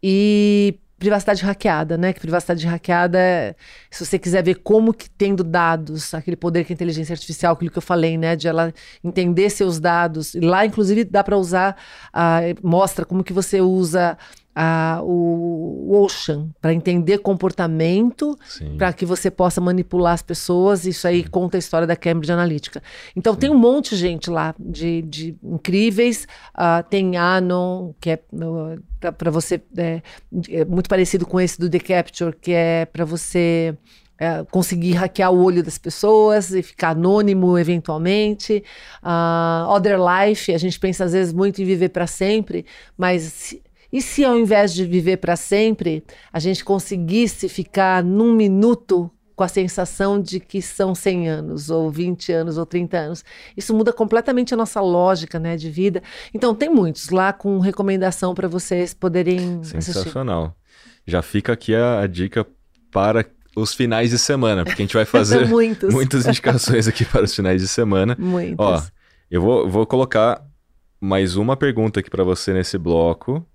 B: E privacidade hackeada, né? Que privacidade hackeada, é, se você quiser ver como que tendo dados, aquele poder que a inteligência artificial, aquilo que eu falei, né? De ela entender seus dados, e lá inclusive dá para usar, uh, mostra como que você usa a, o, Ocean para entender comportamento, para que você possa manipular as pessoas. Isso aí conta a história da Cambridge Analytica. Então Sim. tem um monte de gente lá de, de incríveis. Uh, tem Anon, que é para você é, é, muito parecido com esse do The Capture, que é para você é, conseguir hackear o olho das pessoas e ficar anônimo eventualmente. Uh, Other Life, a gente pensa às vezes muito em viver para sempre, mas e se ao invés de viver para sempre, a gente conseguisse ficar num minuto com a sensação de que são 100 anos, ou 20 anos, ou 30 anos. Isso muda completamente a nossa lógica né, de vida. Então, tem muitos lá com recomendação para vocês poderem
A: Sensacional. Assistir. Já fica aqui a, a, dica para os finais de semana, porque a gente vai fazer muitas indicações aqui para os finais de semana.
B: Muitas.
A: Ó, eu vou, vou colocar mais uma pergunta aqui para você nesse bloco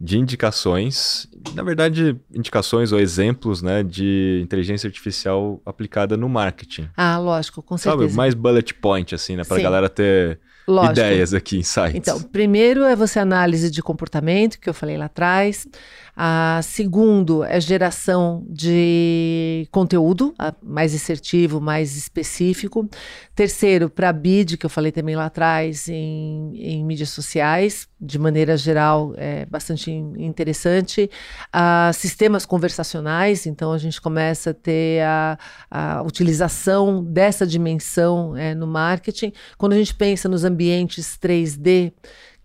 A: de indicações, na verdade, indicações ou exemplos, né, de inteligência artificial aplicada no marketing.
B: Ah, lógico, com certeza.
A: Sabe, mais bullet point, assim, né, para a galera ter Lógico. ideias aqui, insights.
B: Então, primeiro é você análise de comportamento, que eu falei lá atrás. A segundo é geração de conteúdo mais assertivo, mais específico. Terceiro, para bid, que eu falei também lá atrás, em, em mídias sociais, de maneira geral, é bastante interessante. A sistemas conversacionais, então a gente começa a ter a, a utilização dessa dimensão é, no marketing. Quando a gente pensa nos ambientes 3D,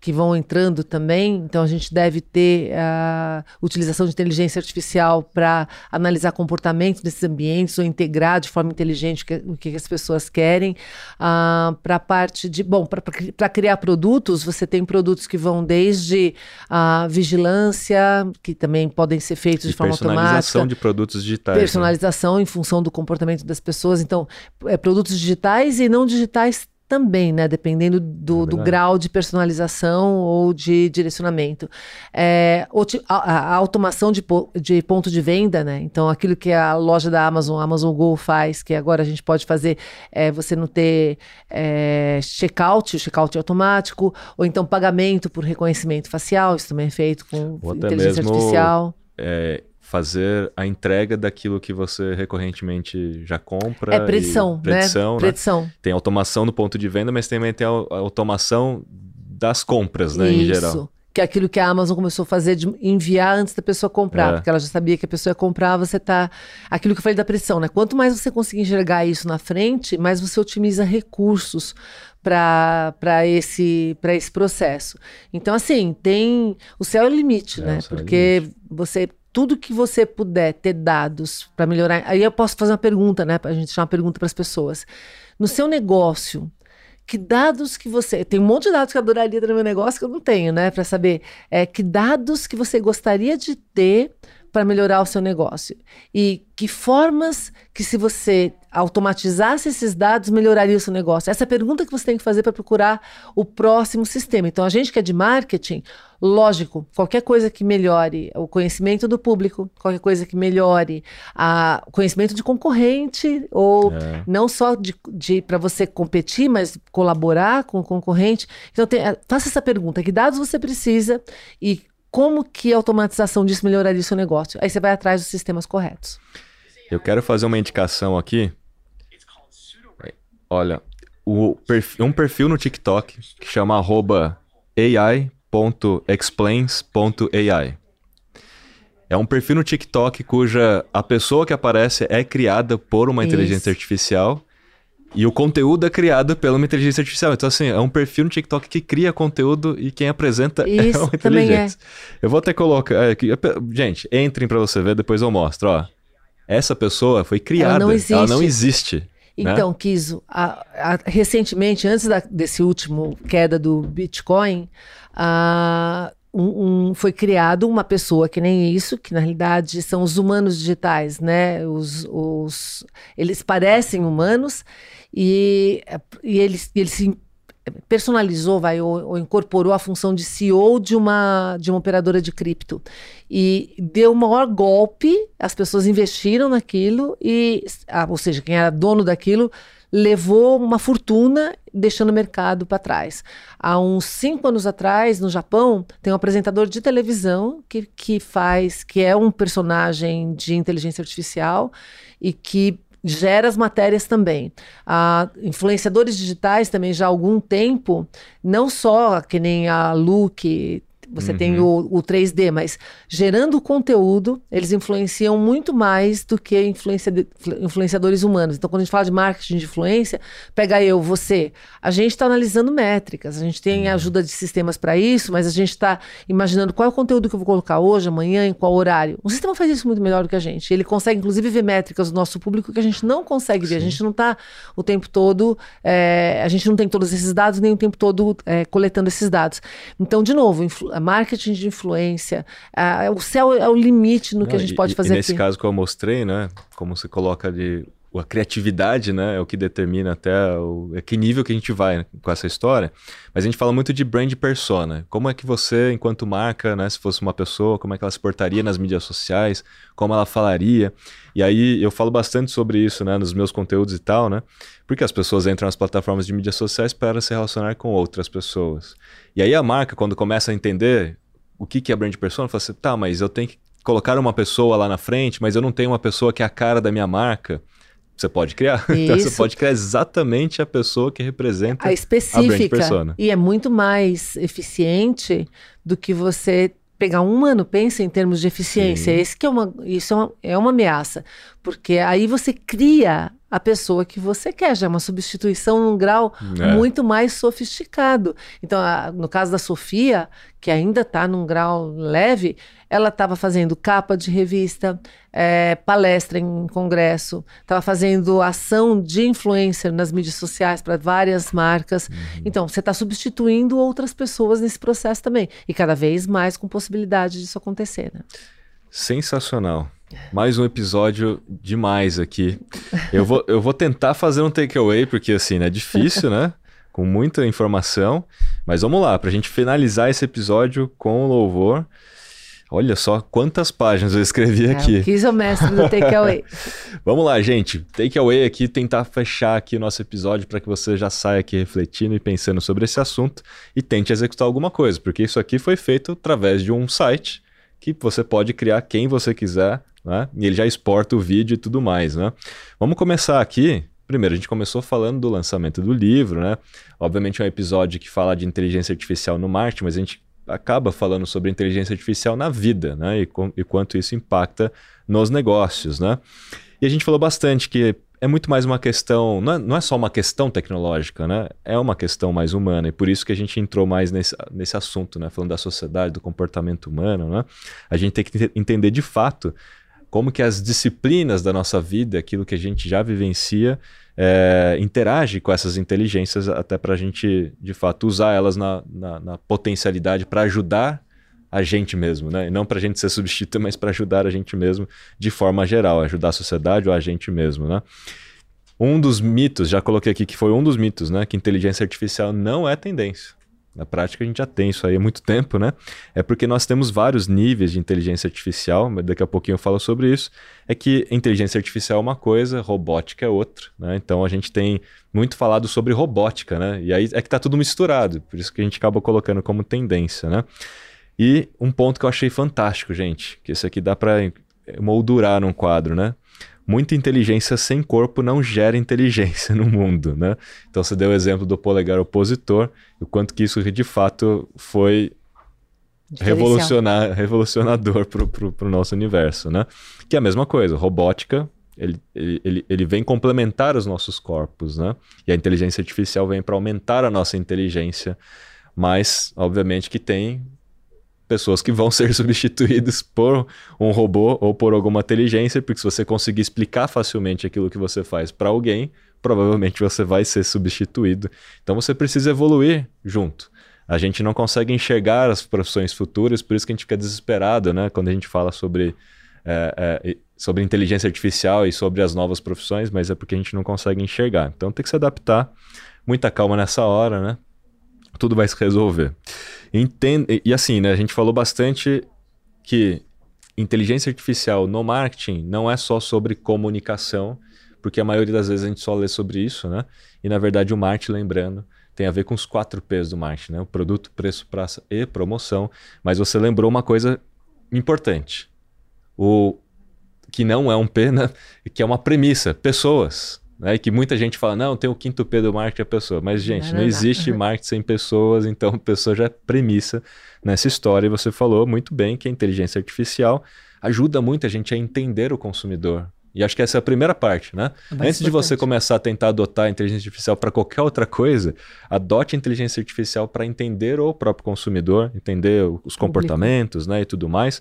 B: que vão entrando também. Então, a gente deve ter a utilização de inteligência artificial para analisar comportamento desses ambientes ou integrar de forma inteligente o que, as pessoas querem. Uh, para a parte de. Bom, para criar produtos, você tem produtos que vão desde a vigilância, que também podem ser feitos de forma automática.
A: Personalização de produtos digitais.
B: Né? Personalização né? em função do comportamento das pessoas. Então, é, produtos digitais e não digitais também, né? Dependendo do, é do, grau de personalização ou de direcionamento. É, a, a, automação de, de, ponto de venda, né? Então, aquilo que a loja da Amazon, Amazon Go faz, que agora a gente pode fazer, é você não ter é, checkout, checkout automático, ou então pagamento por reconhecimento facial, isso também é feito com ou inteligência mesmo, artificial.
A: É, fazer a entrega daquilo que você recorrentemente já compra.
B: É predição, predição, né? Predição.
A: Tem automação no ponto de venda, mas também tem a automação das compras, né, Isso. em geral.
B: Que é aquilo que a Amazon começou a fazer de enviar antes da pessoa comprar, é. porque ela já sabia que a pessoa ia comprar, você tá. Aquilo que eu falei da pressão, né? Quanto mais você conseguir enxergar isso na frente, mais você otimiza recursos para esse, esse processo. Então, assim, tem. O céu é o limite, é, né? O porque é limite. você tudo que você puder ter dados para melhorar. Aí eu posso fazer uma pergunta, né? Para a gente deixar uma pergunta para as pessoas. No seu negócio, que dados que você. Tem um monte de dados que eu adoraria ter no meu negócio que eu não tenho, né? Para saber é, que dados que você gostaria de ter para melhorar o seu negócio? E que formas que, se você automatizasse esses dados, melhoraria o seu negócio? Essa é a pergunta que você tem que fazer para procurar o próximo sistema. Então, a gente que é de marketing, lógico, qualquer coisa que melhore o conhecimento do público, qualquer coisa que melhore o conhecimento de concorrente, ou é. não só de, de para você competir, mas colaborar com o concorrente. Então, tem, faça essa pergunta: que dados você precisa e como que a automatização disso melhoraria o seu negócio? Aí você vai atrás dos sistemas corretos.
A: Eu quero fazer uma indicação aqui. Olha, perfil, um perfil no TikTok que chama ai.explains.ai. É um perfil no TikTok cuja a pessoa que aparece é criada por uma Isso. inteligência artificial e o conteúdo é criado pela inteligência artificial. Então, assim, é um perfil no TikTok que cria conteúdo e quem apresenta Isso, é uma inteligência. É. Eu vou até colocar. Aqui, gente, entrem para você ver, depois eu mostro. Ó, essa pessoa foi criada, ela não existe. Ela não existe
B: né? então, né? Kiso, a, a, recentemente, antes da, desse último queda do Bitcoin, a, um, um, foi criado uma pessoa que nem isso, que na realidade são os humanos digitais, né? Os, os, eles parecem humanos e, e eles, eles se personalizou, vai, ou, ou, incorporou a função de CEO de uma, de uma operadora de cripto. E deu o maior golpe, as pessoas investiram naquilo, e, ah, ou seja, quem era dono daquilo levou uma fortuna deixando o mercado para trás. Há uns cinco anos atrás, no Japão, tem um apresentador de televisão que, que faz, que é um personagem de inteligência artificial e que gera as matérias também. Ah, influenciadores digitais também já há algum tempo, não só que nem a Lu, você uhum. tem o, o 3D, mas gerando conteúdo, eles influenciam muito mais do que influencia, influenciadores humanos. Então, quando a gente fala de marketing de influência, pega eu, você. A gente está analisando métricas, a gente tem uhum. ajuda de sistemas para isso, mas a gente está imaginando qual é o conteúdo que eu vou colocar hoje, amanhã, em qual horário. O sistema faz isso muito melhor do que a gente. Ele consegue, inclusive, ver métricas do nosso público que a gente não consegue ver. Sim. A gente não está o tempo todo, é, a gente não tem todos esses dados, nem o tempo todo é, coletando esses dados. Então, de novo, marketing de influência. O céu é o limite no Não, que a gente
A: e,
B: pode fazer e
A: nesse aqui. caso que eu mostrei, né? Como se coloca de a criatividade, né, é o que determina até o, é que nível que a gente vai com essa história. Mas a gente fala muito de brand persona. Como é que você, enquanto marca, né, se fosse uma pessoa, como é que ela se portaria nas mídias sociais, como ela falaria. E aí eu falo bastante sobre isso, né, nos meus conteúdos e tal, né? Porque as pessoas entram nas plataformas de mídias sociais para se relacionar com outras pessoas. E aí a marca, quando começa a entender o que, que é brand persona, fala assim, tá, mas eu tenho que colocar uma pessoa lá na frente, mas eu não tenho uma pessoa que é a cara da minha marca. Você pode criar. Isso. Então você pode criar exatamente a pessoa que representa
B: a específica. A e é muito mais eficiente do que você pegar um ano, pensa em termos de eficiência. Esse que é uma, isso é uma, é uma ameaça, porque aí você cria a pessoa que você quer, já é uma substituição num grau é. muito mais sofisticado. Então, a, no caso da Sofia, que ainda está num grau leve, ela estava fazendo capa de revista, é, palestra em congresso, estava fazendo ação de influencer nas mídias sociais para várias marcas. Uhum. Então, você está substituindo outras pessoas nesse processo também. E cada vez mais com possibilidade disso acontecer. Né?
A: Sensacional. Mais um episódio demais aqui. Eu vou, eu vou tentar fazer um takeaway, porque assim, é difícil, né? Com muita informação. Mas vamos lá, para a gente finalizar esse episódio com louvor. Olha só quantas páginas eu escrevi é, aqui.
B: Quis o mestre do takeaway.
A: vamos lá, gente. Takeaway aqui, tentar fechar aqui o nosso episódio para que você já saia aqui refletindo e pensando sobre esse assunto e tente executar alguma coisa, porque isso aqui foi feito através de um site que você pode criar quem você quiser né? E ele já exporta o vídeo e tudo mais, né? Vamos começar aqui. Primeiro, a gente começou falando do lançamento do livro, né? Obviamente é um episódio que fala de inteligência artificial no marketing, mas a gente acaba falando sobre inteligência artificial na vida, né? E, com, e quanto isso impacta nos negócios, né? E a gente falou bastante que é muito mais uma questão, não é, não é, só uma questão tecnológica, né? É uma questão mais humana, e por isso que a gente entrou mais nesse, nesse assunto, né? Falando da sociedade, do comportamento humano, né? A gente tem que entender de fato como que as disciplinas da nossa vida, aquilo que a gente já vivencia, é, interage com essas inteligências até para a gente, de fato, usar elas na, na, na potencialidade para ajudar a gente mesmo, né? E não para a gente ser substituído, mas para ajudar a gente mesmo de forma geral, ajudar a sociedade ou a gente mesmo, né? Um dos mitos, já coloquei aqui que foi um dos mitos, né? Que inteligência artificial não é tendência. Na prática, a gente já tem isso aí há muito tempo, né? É porque nós temos vários níveis de inteligência artificial, mas daqui a pouquinho eu falo sobre isso. É que inteligência artificial é uma coisa, robótica é outra, né? Então a gente tem muito falado sobre robótica, né? E aí é que tá tudo misturado, por isso que a gente acaba colocando como tendência, né? E um ponto que eu achei fantástico, gente, que esse aqui dá para moldurar num quadro, né? Muita inteligência sem corpo não gera inteligência no mundo, né? Então você deu o exemplo do polegar opositor, o quanto que isso de fato foi revolucionar, revolucionador para o nosso universo, né? Que é a mesma coisa, robótica, ele, ele, ele vem complementar os nossos corpos, né? E a inteligência artificial vem para aumentar a nossa inteligência, mas obviamente que tem pessoas que vão ser substituídas por um robô ou por alguma inteligência, porque se você conseguir explicar facilmente aquilo que você faz para alguém, provavelmente você vai ser substituído. Então você precisa evoluir junto. A gente não consegue enxergar as profissões futuras, por isso que a gente fica desesperado, né? Quando a gente fala sobre, é, é, sobre inteligência artificial e sobre as novas profissões, mas é porque a gente não consegue enxergar. Então tem que se adaptar. Muita calma nessa hora, né? Tudo vai se resolver. E assim, né, a gente falou bastante que inteligência artificial no marketing não é só sobre comunicação, porque a maioria das vezes a gente só lê sobre isso, né? E na verdade o marketing, lembrando, tem a ver com os quatro P's do marketing, né? O produto, preço, praça e promoção. Mas você lembrou uma coisa importante. O que não é um P, né? que é uma premissa, pessoas. Né? E que muita gente fala, não, tem o quinto P do marketing, a pessoa. Mas, gente, não, não existe marketing sem pessoas, então a pessoa já é premissa nessa história. E você falou muito bem que a inteligência artificial ajuda muito a gente a entender o consumidor. E acho que essa é a primeira parte, né? Antes importante. de você começar a tentar adotar a inteligência artificial para qualquer outra coisa, adote a inteligência artificial para entender o próprio consumidor, entender os comportamentos, né, e tudo mais.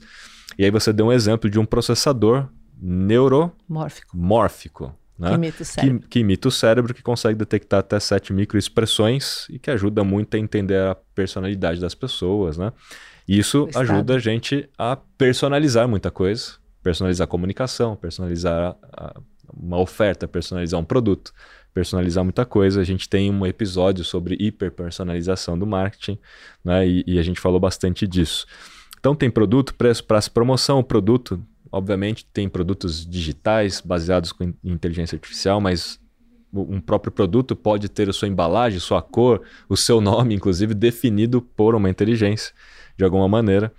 A: E aí você deu um exemplo de um processador neuromórfico. Mórfico, né?
B: Que imita o cérebro.
A: Que, que, imita o cérebro, que consegue detectar até sete microexpressões e que ajuda muito a entender a personalidade das pessoas, né? Isso ajuda a gente a personalizar muita coisa, personalizar a comunicação, personalizar a, a, uma oferta, personalizar um produto, personalizar muita coisa. A gente tem um episódio sobre hiperpersonalização do marketing, né? E, e a gente falou bastante disso. Então tem produto, preço, prazo, promoção, o produto Obviamente, tem produtos digitais baseados em inteligência artificial, mas um próprio produto pode ter a sua embalagem, sua cor, o seu nome, inclusive, definido por uma inteligência, de alguma maneira.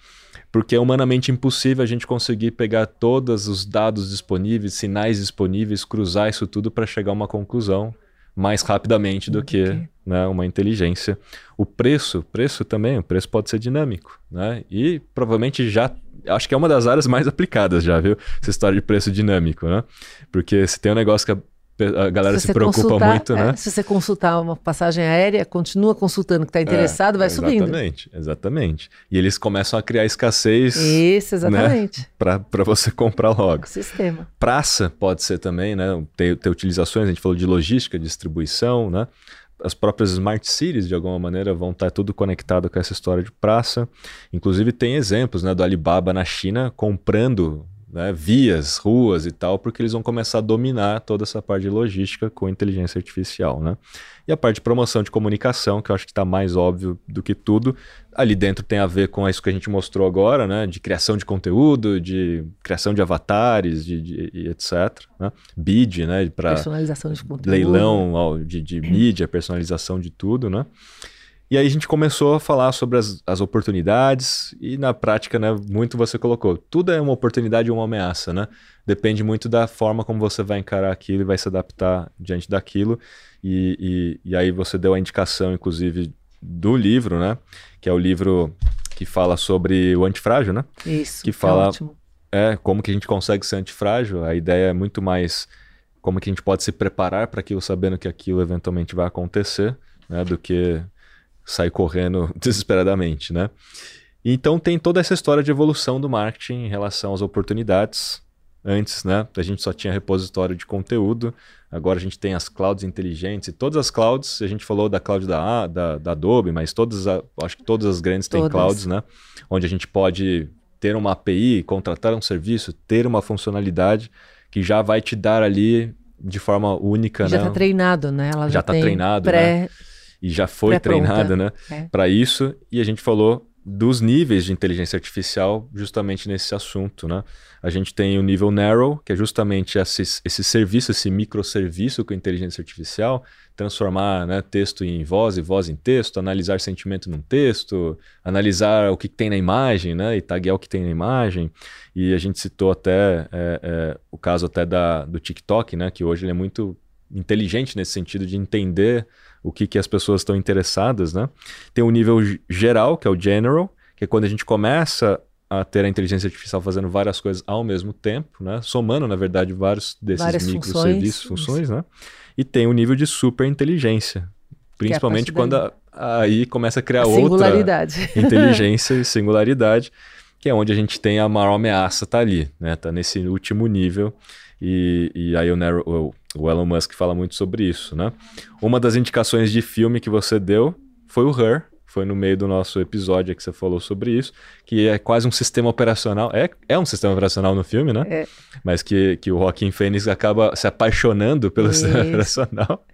A: Porque é humanamente impossível a gente conseguir pegar todos os dados disponíveis, sinais disponíveis, cruzar isso tudo para chegar a uma conclusão mais rapidamente do que né, uma inteligência. O preço, preço também, o preço pode ser dinâmico, né? E provavelmente já acho que é uma das áreas mais aplicadas já, viu? Essa história de preço dinâmico, né? Porque se tem um negócio que a a galera se, se preocupa muito, né?
B: É, se você consultar uma passagem aérea, continua consultando que está interessado, é, vai
A: exatamente,
B: subindo.
A: Exatamente, exatamente. E eles começam a criar escassez.
B: Isso, né? exatamente. Né?
A: Para você comprar logo.
B: Sistema.
A: Praça pode ser também, né? Ter, ter utilizações, a gente falou de logística, distribuição, né? As próprias smart cities, de alguma maneira, vão estar tudo conectado com essa história de praça. Inclusive, tem exemplos né, do Alibaba na China comprando né, vias, ruas e tal, porque eles vão começar a dominar toda essa parte de logística com inteligência artificial. Né? E a parte de promoção de comunicação, que eu acho que está mais óbvio do que tudo, ali dentro tem a ver com isso que a gente mostrou agora, né, de criação de conteúdo, de criação de avatares, de, de, etc. Né? Bid, né,
B: para personalização de conteúdo,
A: leilão de, de mídia, personalização de tudo, né? E aí a gente começou a falar sobre as, as oportunidades e na prática, né, muito você colocou. Tudo é uma oportunidade e uma ameaça, né? Depende muito da forma como você vai encarar aquilo e vai se adaptar diante daquilo. E, e, e aí você deu a indicação, inclusive, do livro, né? Que é o livro que fala sobre o antifrágil, né?
B: Isso,
A: que fala é, ótimo. é como que a gente consegue ser antifrágil. A ideia é muito mais como que a gente pode se preparar para aquilo sabendo que aquilo eventualmente vai acontecer, né? Do que sair correndo desesperadamente, né? Então tem toda essa história de evolução do marketing em relação às oportunidades Antes, né, a gente só tinha repositório de conteúdo. Agora a gente tem as clouds inteligentes e todas as clouds, a gente falou da cloud da, da, da Adobe, mas todas, a, acho que todas as grandes têm clouds, né? Onde a gente pode ter uma API, contratar um serviço, ter uma funcionalidade que já vai te dar ali de forma única,
B: já
A: né?
B: está treinado, né? Ela
A: já está treinado, pré... né? E já foi treinada, né? É. Para isso. E a gente falou dos níveis de inteligência artificial justamente nesse assunto, né? A gente tem o nível narrow, que é justamente esse, esse serviço, esse microserviço com inteligência artificial, transformar né, texto em voz e voz em texto, analisar sentimento num texto, analisar o que tem na imagem, né? E taguear o que tem na imagem. E a gente citou até é, é, o caso até da, do TikTok, né? Que hoje ele é muito inteligente nesse sentido de entender o que, que as pessoas estão interessadas, né? Tem o nível geral, que é o general, que é quando a gente começa a ter a inteligência artificial fazendo várias coisas ao mesmo tempo, né? Somando, na verdade, vários desses microserviços, funções, né? E tem o nível de super inteligência, principalmente é quando a, aí começa a criar a outra inteligência e singularidade, que é onde a gente tem a maior ameaça tá ali, né? Tá nesse último nível e, e aí o, o, o Elon Musk fala muito sobre isso, né? Uma das indicações de filme que você deu foi o Her, foi no meio do nosso episódio que você falou sobre isso, que é quase um sistema operacional. É, é um sistema operacional no filme, né? É. Mas que, que o Joaquim Fênix acaba se apaixonando pelo isso. sistema operacional.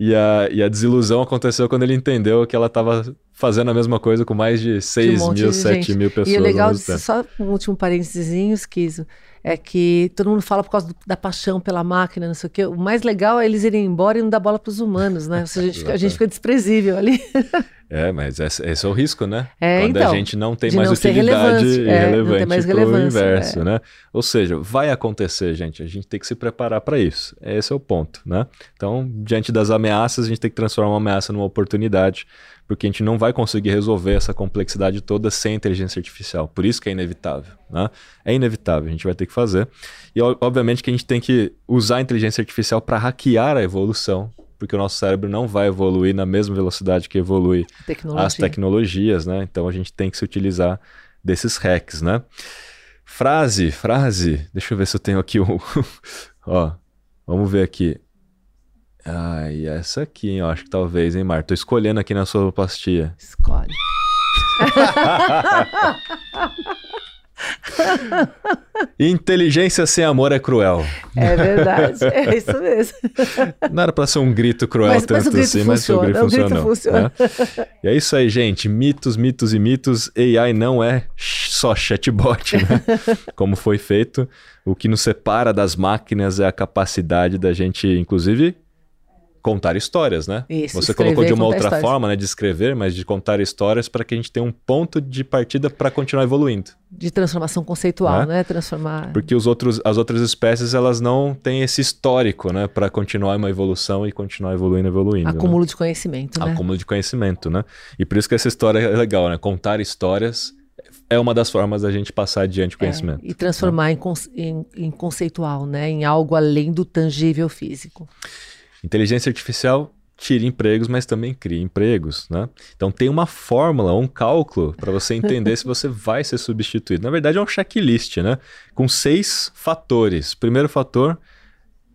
A: E a, e a desilusão aconteceu quando ele entendeu que ela estava fazendo a mesma coisa com mais de 6 um mil, 7 mil pessoas.
B: E é legal, só um último parênteses, Kiso é que todo mundo fala por causa do, da paixão pela máquina, não sei o quê. O mais legal é eles irem embora e não dar bola para os humanos, né? A gente, fica, a gente fica desprezível ali.
A: É, mas esse, esse, é o risco, né? É, Quando então, a gente não tem mais não utilidade e é, relevante para o inverso, é. né? Ou seja, vai acontecer, gente. A gente tem que se preparar para isso. Esse é o ponto, né? Então, diante das ameaças, a gente tem que transformar uma ameaça numa oportunidade porque a gente não vai conseguir resolver essa complexidade toda sem inteligência artificial. Por isso que é inevitável. Né? É inevitável, a gente vai ter que fazer. E obviamente que a gente tem que usar a inteligência artificial para hackear a evolução, porque o nosso cérebro não vai evoluir na mesma velocidade que evolui Tecnologia. as tecnologias, né? Então a gente tem que se utilizar desses hacks, né? Frase, frase. Deixa eu ver se eu tenho aqui o. Ó, vamos ver aqui. Ai, essa aqui, hein? Eu acho que talvez, hein, Mar? Tô escolhendo aqui na sua pastilha.
B: Escolhe.
A: Inteligência sem amor é cruel.
B: É verdade, é isso mesmo.
A: Não era pra ser um grito cruel mas, tanto mas assim, mas o grito, o grito. Funciona. Né? E é isso aí, gente. Mitos, mitos e mitos. AI não é só chatbot, né? Como foi feito. O que nos separa das máquinas é a capacidade da gente, inclusive, contar histórias, né? Isso, Você colocou de uma outra histórias. forma, né, de escrever, mas de contar histórias para que a gente tenha um ponto de partida para continuar evoluindo.
B: De transformação conceitual, né? né? Transformar.
A: Porque os outros, as outras espécies elas não têm esse histórico, né, para continuar uma evolução e continuar evoluindo, evoluindo.
B: Né? Acúmulo né? de conhecimento, né?
A: Acúmulo de conhecimento, né? E por isso que essa história é legal, né? Contar histórias é uma das formas da gente passar adiante o é, conhecimento.
B: e transformar né? em, em, em conceitual, né? Em algo além do tangível físico.
A: Inteligência artificial tira empregos, mas também cria empregos, né? Então tem uma fórmula, um cálculo para você entender se você vai ser substituído. Na verdade é um checklist, né? Com seis fatores. Primeiro fator,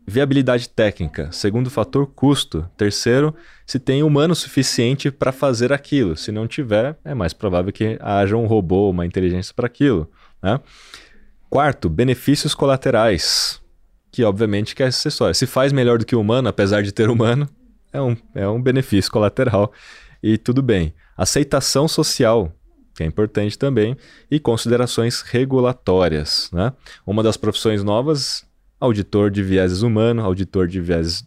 A: viabilidade técnica. Segundo fator, custo. Terceiro, se tem humano suficiente para fazer aquilo. Se não tiver, é mais provável que haja um robô, uma inteligência para aquilo, né? Quarto, benefícios colaterais que obviamente que é acessório. Se faz melhor do que o humano, apesar de ter humano, é um, é um benefício colateral e tudo bem. Aceitação social, que é importante também, e considerações regulatórias. Né? Uma das profissões novas, auditor de vieses humano, auditor de vieses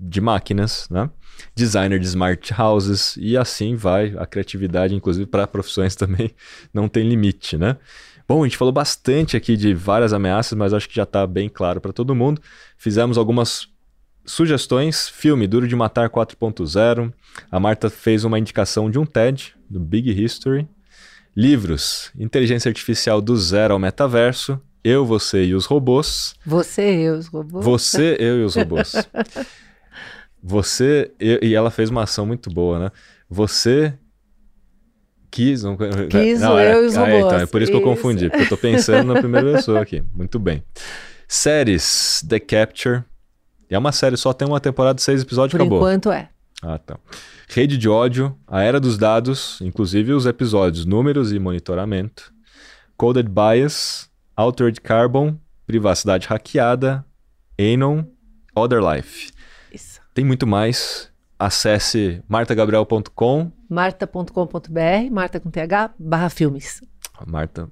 A: de máquinas, né? designer de smart houses, e assim vai. A criatividade, inclusive, para profissões também não tem limite. Né? Bom, a gente falou bastante aqui de várias ameaças, mas acho que já está bem claro para todo mundo. Fizemos algumas sugestões. Filme Duro de Matar 4.0. A Marta fez uma indicação de um TED, do Big History. Livros: Inteligência Artificial do Zero ao Metaverso. Eu, Você e os Robôs.
B: Você, eu e os robôs.
A: Você, eu e os robôs. Você, eu, e ela fez uma ação muito boa, né? Você, Quis, não,
B: Quis não, eu é, e os robôs.
A: Ah, então, é por isso, isso, que eu confundi, porque eu tô pensando na primeira pessoa aqui. Muito bem. Séries, The Capture. É uma série só, tem uma temporada seis episódios,
B: Por
A: acabou.
B: enquanto é.
A: Ah, tá. Rede de ódio, a era dos dados, inclusive os episódios, números e monitoramento. Coded Bias, Altered Carbon, privacidade hackeada, Anon, Other Life.
B: Isso.
A: Tem muito mais. Acesse martagabriel.com.
B: marta.com.br, marta com th, barra filmes.
A: Marta.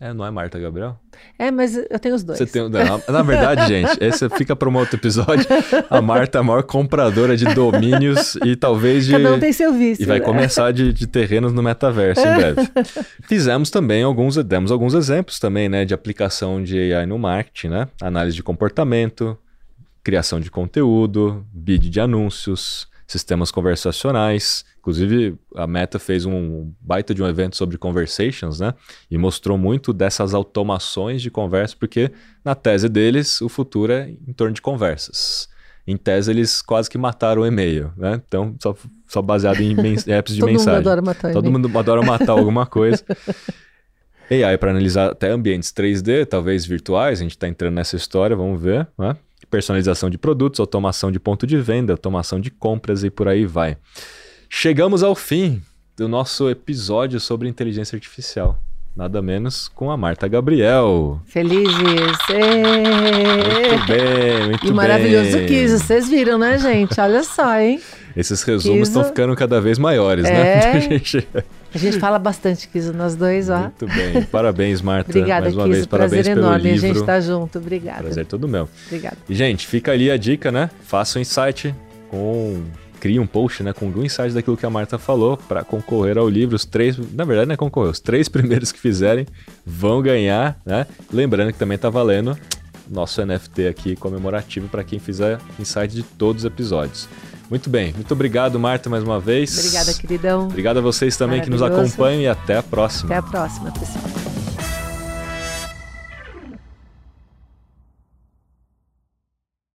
A: É, não é Marta Gabriel?
B: É, mas eu tenho os dois.
A: Você tem, na, na verdade, gente, esse fica para um outro episódio. A Marta é a maior compradora de domínios e talvez de.
B: Cada um tem seu vício.
A: E vai
B: né?
A: começar de, de terrenos no metaverso em breve. Fizemos também alguns, demos alguns exemplos também, né, de aplicação de AI no marketing, né? Análise de comportamento, criação de conteúdo, bid de anúncios, sistemas conversacionais. Inclusive, a Meta fez um baita de um evento sobre conversations, né? E mostrou muito dessas automações de conversa, porque na tese deles, o futuro é em torno de conversas. Em tese, eles quase que mataram o e-mail, né? Então, só, só baseado em apps de
B: Todo
A: mensagem.
B: mundo adora matar
A: Todo mundo adora matar alguma coisa. AI para analisar até ambientes 3D, talvez virtuais, a gente está entrando nessa história, vamos ver. Né? Personalização de produtos, automação de ponto de venda, automação de compras e por aí vai. Chegamos ao fim do nosso episódio sobre inteligência artificial. Nada menos com a Marta Gabriel.
B: Felizes.
A: Muito bem, muito
B: E
A: bem.
B: maravilhoso Kiso, vocês viram, né, gente? Olha só, hein?
A: Esses resumos estão ficando cada vez maiores,
B: É.
A: né?
B: A gente fala bastante, Kiso, nós dois, ó.
A: muito bem. Parabéns, Marta.
B: Obrigada,
A: mais uma
B: Kiso.
A: vez, parabéns
B: Prazer
A: pelo
B: enorme a
A: livro.
B: gente estar junto. Obrigada.
A: Prazer todo meu.
B: Obrigada.
A: E, gente, fica ali a dica, né? Faça um insight com. Crie um post, né? Com algum insight daquilo que a Marta falou para concorrer ao livro. Os três. Na verdade, não é concorrer. Os três primeiros que fizerem vão ganhar, né? Lembrando que também tá valendo nosso NFT aqui comemorativo para quem fizer insight de todos os episódios. Muito bem. Muito obrigado, Marta, mais uma vez.
B: Obrigada, queridão.
A: Obrigado a vocês também que nos acompanham e até a próxima.
B: Até a próxima, pessoal.